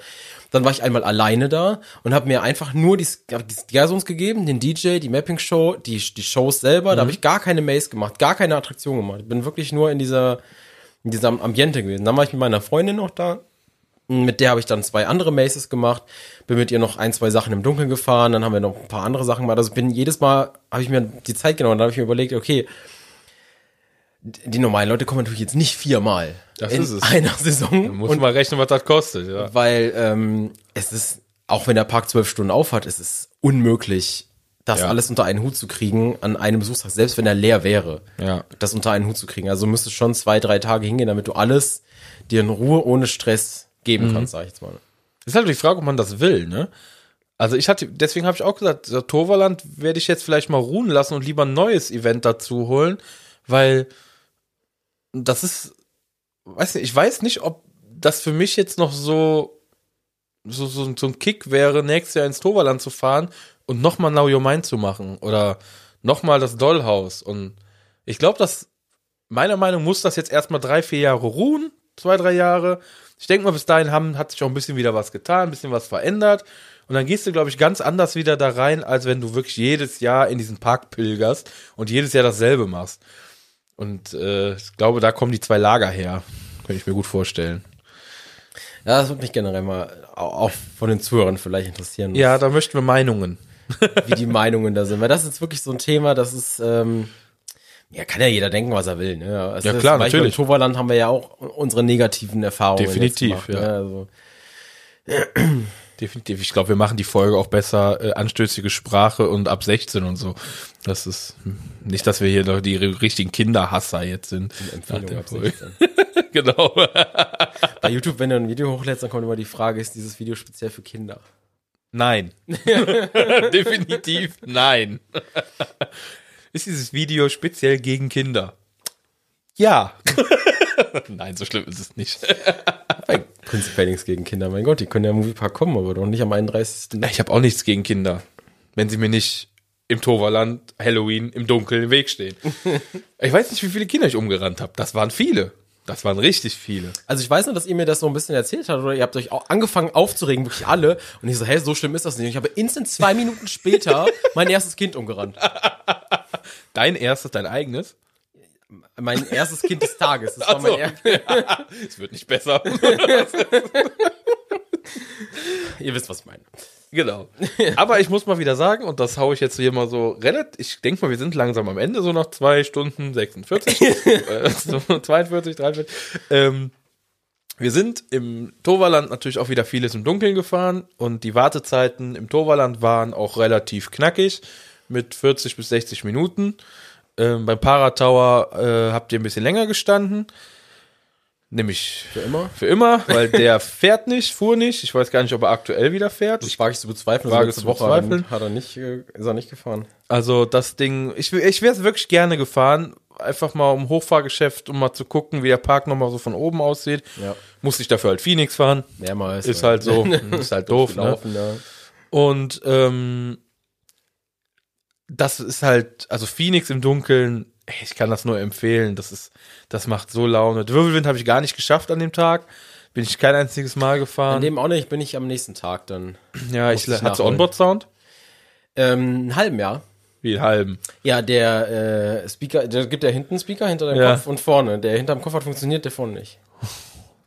Dann war ich einmal alleine da und habe mir einfach nur die, die Gersons gegeben, den DJ, die Mapping Show, die die Shows selber. Mhm. Da habe ich gar keine Maze gemacht, gar keine Attraktion gemacht. Ich bin wirklich nur in dieser in diesem Ambiente gewesen. Dann war ich mit meiner Freundin noch da. Mit der habe ich dann zwei andere Maces gemacht, bin mit ihr noch ein, zwei Sachen im Dunkeln gefahren, dann haben wir noch ein paar andere Sachen gemacht. Also bin jedes Mal, habe ich mir die Zeit genommen, dann habe ich mir überlegt, okay, die normalen Leute kommen natürlich jetzt nicht viermal Das in ist es. einer Saison. Muss mal rechnen, was das kostet, ja. weil ähm, es ist, auch wenn der Park zwölf Stunden aufhat, es ist unmöglich, das Ja. alles unter einen Hut zu kriegen an einem Besuchstag, selbst wenn er leer wäre, Ja. das unter einen Hut zu kriegen. Also müsstest schon zwei, drei Tage hingehen, damit du alles dir in Ruhe ohne Stress geben Mhm. kannst, sag ich jetzt mal. Ist halt die Frage, ob man das will, ne? Also ich hatte, deswegen habe ich auch gesagt, der Toverland werde ich jetzt vielleicht mal ruhen lassen und lieber ein neues Event dazu holen, weil das ist, weiß nicht, ich weiß nicht, ob das für mich jetzt noch so, so, so, so ein Kick wäre, nächstes Jahr ins Toverland zu fahren und nochmal Now Your Mind zu machen oder nochmal das Dollhaus und ich glaube, dass meiner Meinung muss das jetzt erstmal drei, vier Jahre ruhen, zwei, drei Jahre. Ich denke mal, bis dahin haben, hat sich auch ein bisschen wieder was getan, ein bisschen was verändert. Und dann gehst du, glaube ich, ganz anders wieder da rein, als wenn du wirklich jedes Jahr in diesen Park pilgerst und jedes Jahr dasselbe machst. Und äh, ich glaube, da kommen die zwei Lager her. Könnte ich mir gut vorstellen. Ja, das würde mich generell mal au- auch von den Zuhörern vielleicht interessieren, Ja, da möchten wir Meinungen. wie die Meinungen da sind. Weil das ist wirklich so ein Thema, das ist, ähm, ja, kann ja jeder denken, was er will. Ne? Es Ja, klar, natürlich. Im Toverland haben wir ja auch unsere negativen Erfahrungen. Definitiv, jetzt ja. Ne? Also, Definitiv. Ich glaube, wir machen die Folge auch besser äh, anstößige Sprache und ab 16 und so. Das ist hm, nicht, dass wir hier noch die richtigen Kinderhasser jetzt sind. Empfehlung ab Folge. 16. genau. Bei YouTube, wenn du ein Video hochlädst, dann kommt immer die Frage, ist dieses Video speziell für Kinder? Nein. Definitiv nein. Ist dieses Video speziell gegen Kinder? Ja. nein, so schlimm ist es nicht. Prinzipiell nichts gegen Kinder. Mein Gott, die können ja im Moviepark kommen, aber doch nicht am 31. Ich habe auch nichts gegen Kinder, wenn sie mir nicht im Toverland Halloween im Dunkeln im Weg stehen. Ich weiß nicht, wie viele Kinder ich umgerannt habe. Das waren viele. Das waren richtig viele. Also ich weiß nur, dass ihr mir das so ein bisschen erzählt habt, oder ihr habt euch auch angefangen aufzuregen, wirklich alle. Und ich so, hey, so schlimm ist das nicht. Und ich habe instant zwei Minuten später mein erstes Kind umgerannt. Dein erstes, dein eigenes? Mein erstes Kind des Tages. Das war Ach so. mein er Es wird nicht besser. Ihr wisst, was ich meine. Genau. Aber ich muss mal wieder sagen, und das haue ich jetzt hier mal so relativ, ich denke mal, wir sind langsam am Ende, so nach zwei Stunden 46, äh, so 42, 43. Ähm, wir sind im Toverland natürlich auch wieder vieles im Dunkeln gefahren und die Wartezeiten im Toverland waren auch relativ knackig mit 40 bis 60 Minuten. Ähm, beim Paratower äh, habt ihr ein bisschen länger gestanden. Nämlich Für immer? für immer, weil der fährt nicht, fuhr nicht. Ich weiß gar nicht, ob er aktuell wieder fährt. Das wage ich zu bezweifeln. Wage letzte zu er- bezweifeln. Hat er nicht, äh, ist er nicht gefahren. Also das Ding, ich, ich wäre es wirklich gerne gefahren, einfach mal um Hochfahrgeschäft, um mal zu gucken, wie der Park nochmal so von oben aussieht. Ja. Musste ich dafür halt Phoenix fahren. Mehrmals. Ist halt so, ist halt doof, ne? ja. Und ähm, das ist halt, also Phoenix im Dunkeln ich kann das nur empfehlen. Das ist, das macht so Laune. Wirbelwind habe ich gar nicht geschafft an dem Tag. Bin ich kein einziges Mal An gefahren. dem auch nicht, bin ich am nächsten Tag dann. ja, ich ich hatte. Onboard-Sound. Ähm, einen halben Jahr. Wie einen halben. Ja, der äh, Speaker, der gibt ja hinten einen Speaker hinter deinem Ja. Kopf und vorne. Der hinterm Kopf hat funktioniert, der vorne nicht.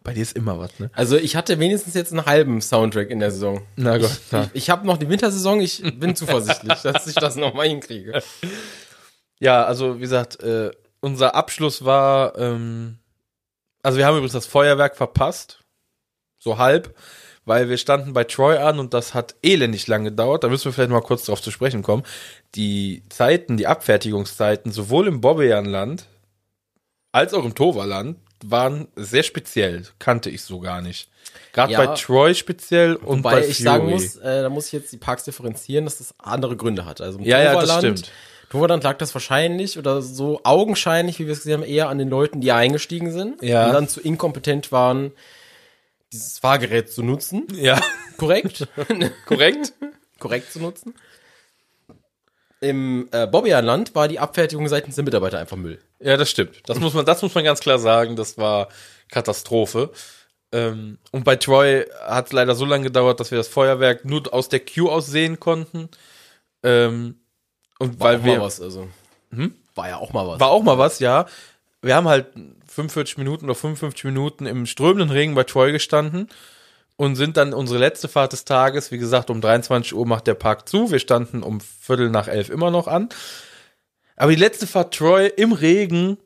Bei dir ist immer was, ne? Also ich hatte wenigstens jetzt einen halben Soundtrack in der Saison. Na Gott. Ich, ich habe noch die Wintersaison, ich bin zuversichtlich, dass ich das nochmal hinkriege. Ja, also wie gesagt, äh, unser Abschluss war, ähm, also wir haben übrigens das Feuerwerk verpasst, so halb, weil wir standen bei Troy an und das hat elendig lang gedauert. Da müssen wir vielleicht mal kurz drauf zu sprechen kommen. Die Zeiten, die Abfertigungszeiten, sowohl im Bobbejaanland als auch im Toverland, waren sehr speziell. Kannte ich so gar nicht. Gerade Ja. bei Troy speziell und Wobei bei ich Fury. sagen muss, äh, da muss ich jetzt die Parks differenzieren, dass das andere Gründe hat. Also Ja, ja, das stimmt. Toverland lag das wahrscheinlich oder so augenscheinlich, wie wir es gesehen haben, eher an den Leuten, die eingestiegen sind Ja. und dann zu inkompetent waren, dieses Fahrgerät zu nutzen. Ja, Korrekt? korrekt. Korrekt zu nutzen. Im äh, Bobbejaanland war die Abfertigung seitens der Mitarbeiter einfach Müll. Ja, das stimmt. Das muss man, das muss man ganz klar sagen. Das war Katastrophe. Ähm, und bei Troy hat es leider so lange gedauert, dass wir das Feuerwerk nur aus der Queue aus sehen konnten. Ähm, und War weil auch wir mal was, also. War ja auch mal was. war auch mal was, ja. Wir haben halt 45 Minuten oder 55 Minuten im strömenden Regen bei Troy gestanden und sind dann unsere letzte Fahrt des Tages, wie gesagt, um 23 Uhr macht der Park zu. Wir standen um Viertel nach elf immer noch an. Aber die letzte Fahrt Troy im Regen,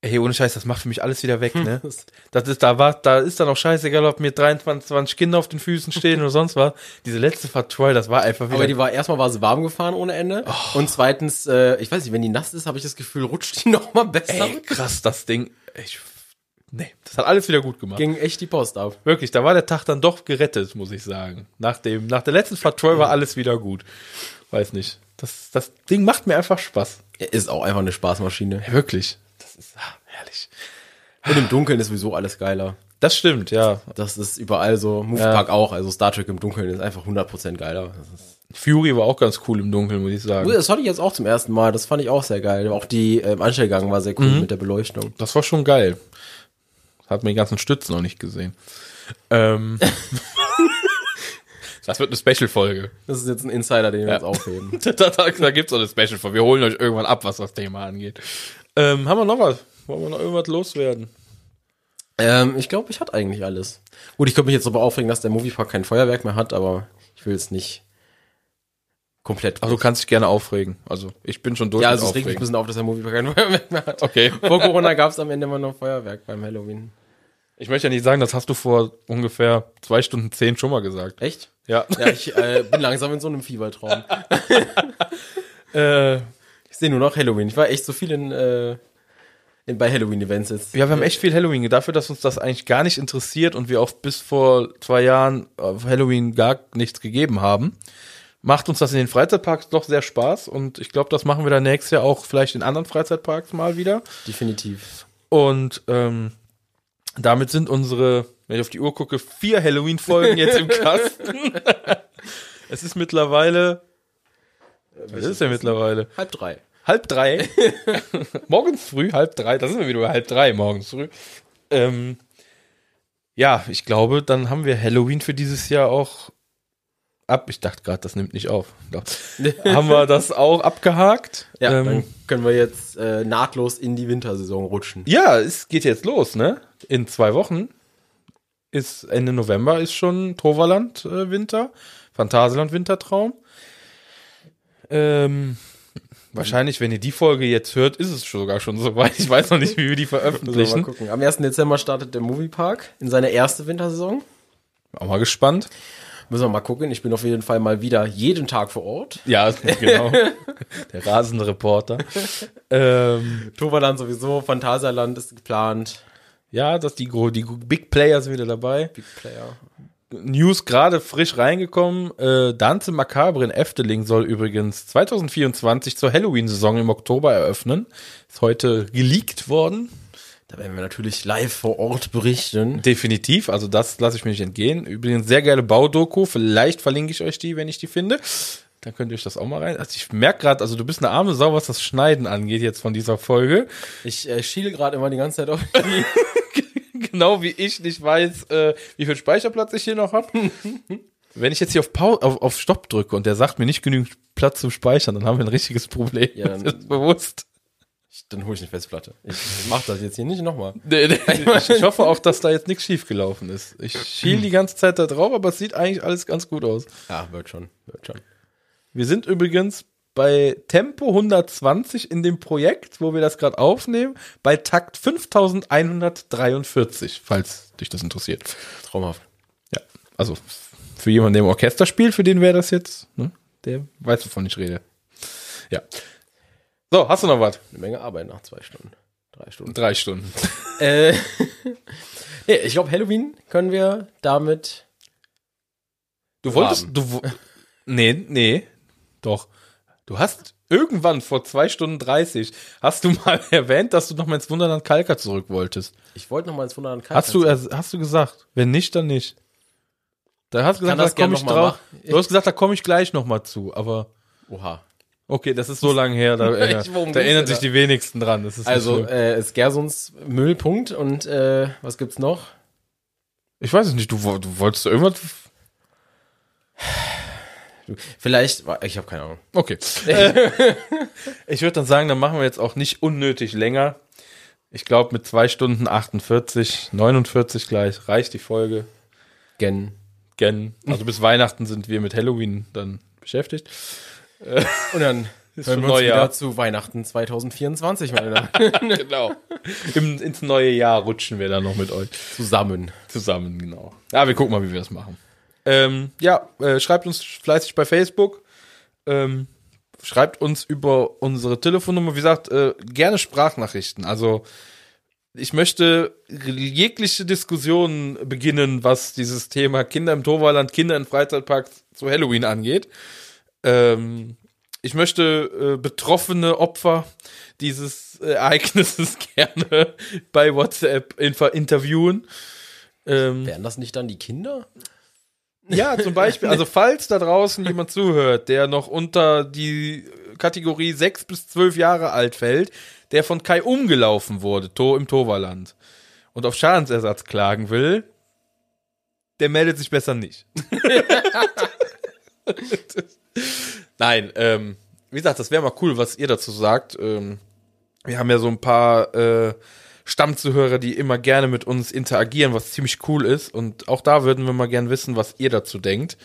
ey, ohne Scheiß, das macht für mich alles wieder weg, ne? Das ist, da war, da ist dann auch scheißegal, ob mir 23, 20 Kinder auf den Füßen stehen oder sonst was. Diese letzte Fahrt Troy, das war einfach wieder. Aber die war erstmal war sie warm gefahren ohne Ende Oh. und zweitens, äh, ich weiß nicht, wenn die nass ist, habe ich das Gefühl, rutscht die noch mal besser. ey, krass, das Ding. Ich, nee, das hat alles wieder gut gemacht. Ging echt die Post ab. Wirklich, da war der Tag dann doch gerettet, muss ich sagen. Nach, dem, nach der letzten Fahrt Troy war alles wieder gut. Weiß nicht. Das, das Ding macht mir einfach Spaß. Er ist auch einfach eine Spaßmaschine. Ja, wirklich. Das ist ah, herrlich. Und im Dunkeln ist sowieso alles geiler. Das stimmt, ja. Das ist überall so. Moviepark auch. Also Star Trek im Dunkeln ist einfach 100% geiler. Fury war auch ganz cool im Dunkeln, muss ich sagen. das hatte ich jetzt auch zum ersten Mal. Das fand ich auch sehr geil. Auch die ähm, Anstellgang war sehr cool Mhm. mit der Beleuchtung. Das war schon geil. Hat man die ganzen Stützen noch nicht gesehen. Ähm, das wird eine Special-Folge. Das ist jetzt ein Insider, den wir Ja. jetzt aufheben. da, da, da gibt's auch eine Special-Folge. Wir holen euch irgendwann ab, was das Thema angeht. Ähm, haben wir noch was? Wollen wir noch irgendwas loswerden? ähm, ich glaube, ich hatte eigentlich alles. Gut, ich könnte mich jetzt aber aufregen, dass der Moviepark kein Feuerwerk mehr hat, aber ich will es nicht komplett. Also du kannst dich gerne aufregen. Also ich bin schon durch ja, also es regt mich ein bisschen auf, dass der Moviepark kein Feuerwerk mehr hat. Okay. Vor Corona gab es am Ende immer noch Feuerwerk beim Halloween. Ich möchte ja nicht sagen, das hast du vor ungefähr zwei Stunden zehn schon mal gesagt. Echt? Ja. Ja, ich äh, bin langsam in so einem Fiebertraum. Äh, Ich sehe nur noch Halloween. Ich war echt so viel in, äh, in bei Halloween-Events jetzt. ja, wir haben echt viel Halloween. Dafür, dass uns das eigentlich gar nicht interessiert und wir auch bis vor zwei Jahren auf Halloween gar nichts gegeben haben, macht uns das in den Freizeitparks doch sehr Spaß. Und ich glaube, das machen wir dann nächstes Jahr auch vielleicht in anderen Freizeitparks mal wieder. Definitiv. Und ähm, damit sind unsere, wenn ich auf die Uhr gucke, vier Halloween-Folgen jetzt im Kasten. es ist mittlerweile. Was ist denn mittlerweile? Halb drei. Halb drei. morgens früh, halb drei. Da sind wir wieder bei halb drei morgens früh. Ähm, ja, ich glaube, dann haben wir Halloween für dieses Jahr auch ab. Ich dachte gerade, das nimmt nicht auf. Haben wir das auch abgehakt? Ja, Ähm, dann können wir jetzt äh, nahtlos in die Wintersaison rutschen. Ja, es geht jetzt los, ne? In zwei Wochen ist Ende November ist schon Toverland äh, Winter, Phantasialand Wintertraum. Ähm, wahrscheinlich, wenn ihr die Folge jetzt hört, ist es sogar schon soweit. Ich weiß noch nicht, wie wir die veröffentlichen. gucken. Am 1. Dezember startet der Moviepark in seine erste Wintersaison. Auch mal gespannt. Müssen wir mal gucken. Ich bin auf jeden Fall mal wieder jeden Tag vor Ort. Ja, genau. Der rasende Reporter. ähm, Toverland sowieso, Phantasialand ist geplant. Ja, dass die, die Big Player sind wieder dabei. Big Player. News gerade frisch reingekommen. Äh, Danze Macabre in Efteling soll übrigens 2024 zur Halloween-Saison im Oktober eröffnen. Ist heute geleakt worden. Da werden wir natürlich live vor Ort berichten. Definitiv. Also das lasse ich mir nicht entgehen. Übrigens sehr geile Baudoku. Vielleicht verlinke ich euch die, wenn ich die finde. Dann könnt ihr euch das auch mal rein. Also ich merke gerade, also du bist eine arme Sau, was das Schneiden angeht jetzt von dieser Folge. Ich äh, schiele gerade immer die ganze Zeit auf die. genau wie ich nicht weiß, äh, wie viel Speicherplatz ich hier noch habe. Wenn ich jetzt hier auf, Pause, auf, auf Stopp drücke und der sagt mir nicht genügend Platz zum Speichern, dann haben wir ein richtiges Problem. Ja, dann- das ist bewusst. Ich, dann hole ich eine Festplatte. Ich mach das jetzt hier nicht nochmal. Nee, nee, ich, ich hoffe auch, dass da jetzt nichts schiefgelaufen ist. Ich schiel die ganze Zeit da drauf, aber es sieht eigentlich alles ganz gut aus. Ja, wird schon, wird schon. Wir sind übrigens bei Tempo 120 in dem Projekt, wo wir das gerade aufnehmen, bei Takt 5143, falls dich das interessiert. Traumhaft. Ja, also für jemanden, der im Orchester spielt, für den wäre das jetzt, ne? der weiß, wovon ich rede. Ja. So, hast du noch was? Eine Menge Arbeit nach zwei Stunden. Drei Stunden. Drei Stunden. Äh, nee, ich glaube, Halloween können wir damit. Du wolltest, du, nee, nee, doch. Du hast irgendwann vor zwei Stunden 30 hast du mal erwähnt, dass du noch mal ins Wunderland Kalka zurück wolltest. Ich wollte noch mal ins Wunderland Kalk. Hast du, hast du gesagt? Wenn nicht, dann nicht. Da hast du gesagt, da komme ich drauf. Du hast gesagt, da komme ich gleich noch mal zu. Aber Oha. okay, das ist so lange her. Da, äh, da erinnern sich da? die wenigsten dran. Das ist Also, äh, ist Gersons Müllpunkt und äh, was gibt's noch? ich weiß es nicht. Du, du wolltest irgendwas. Vielleicht, ich habe keine Ahnung. Okay. ich würde dann sagen, dann machen wir jetzt auch nicht unnötig länger. Ich glaube, mit zwei Stunden 48, 49 gleich reicht die Folge. Gen. Gen. Also bis Weihnachten sind wir mit Halloween dann beschäftigt. Und dann schon hören wir uns Neujahr. wieder zu Weihnachten 2024, meine Damen. genau. Im, ins neue Jahr rutschen wir dann noch mit euch Zusammen. zusammen, genau. Ja, wir gucken mal, wie wir das machen. Ähm, ja, äh, schreibt uns fleißig bei Facebook. Ähm, schreibt uns über unsere Telefonnummer. Wie gesagt, äh, gerne Sprachnachrichten. Also ich möchte jegliche Diskussionen beginnen, was dieses Thema Kinder im Torwaland, Kinder in Freizeitparks zu Halloween angeht. Ähm, ich möchte äh, betroffene Opfer dieses äh, Ereignisses gerne bei WhatsApp inter interviewen. Ähm, Wären das nicht dann die Kinder? Ja, zum Beispiel. Also falls da draußen jemand zuhört, der noch unter die Kategorie 6 bis 12 Jahre alt fällt, der von Kai umgelaufen wurde, im Toverland, und auf Schadensersatz klagen will, der meldet sich besser nicht. Nein, ähm, wie gesagt, das wäre mal cool, was ihr dazu sagt. Ähm, wir haben ja so ein paar äh, Stammzuhörer, die immer gerne mit uns interagieren, was ziemlich cool ist. Und auch da würden wir mal gern wissen, was ihr dazu denkt.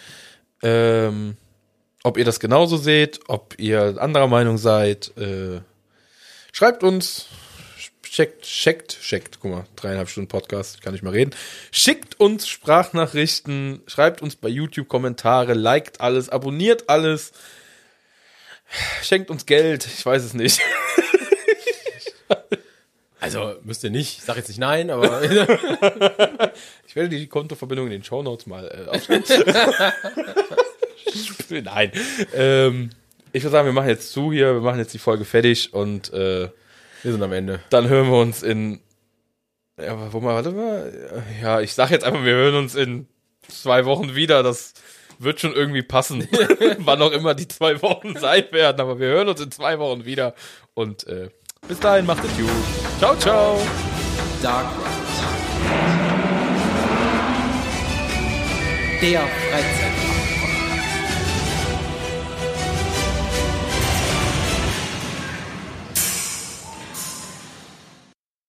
Ähm, ob ihr das genauso seht, ob ihr anderer Meinung seid. Äh, schreibt uns, checkt, checkt, checkt, guck mal, dreieinhalb Stunden Podcast, kann ich mal reden. Schickt uns Sprachnachrichten, schreibt uns bei YouTube Kommentare, liked alles, abonniert alles. Schenkt uns Geld, ich weiß es nicht. Also, müsst ihr nicht. Ich sag jetzt nicht nein, aber Ich werde die Kontoverbindung in den Shownotes mal äh, aufschreiben. Nein. Ähm, ich würde sagen, wir machen jetzt zu hier, wir machen jetzt die Folge fertig und äh, wir sind am Ende. dann hören wir uns in. Ja, wo mal, warte mal. Ja, ich sag jetzt einfach, wir hören uns in zwei Wochen wieder. Das wird schon irgendwie passen. Wann auch immer die zwei Wochen sein werden, aber wir hören uns in zwei Wochen wieder. Und äh, bis dahin, macht es gut. Ciao, ciao. Dark Ride. Der Freizeitpark.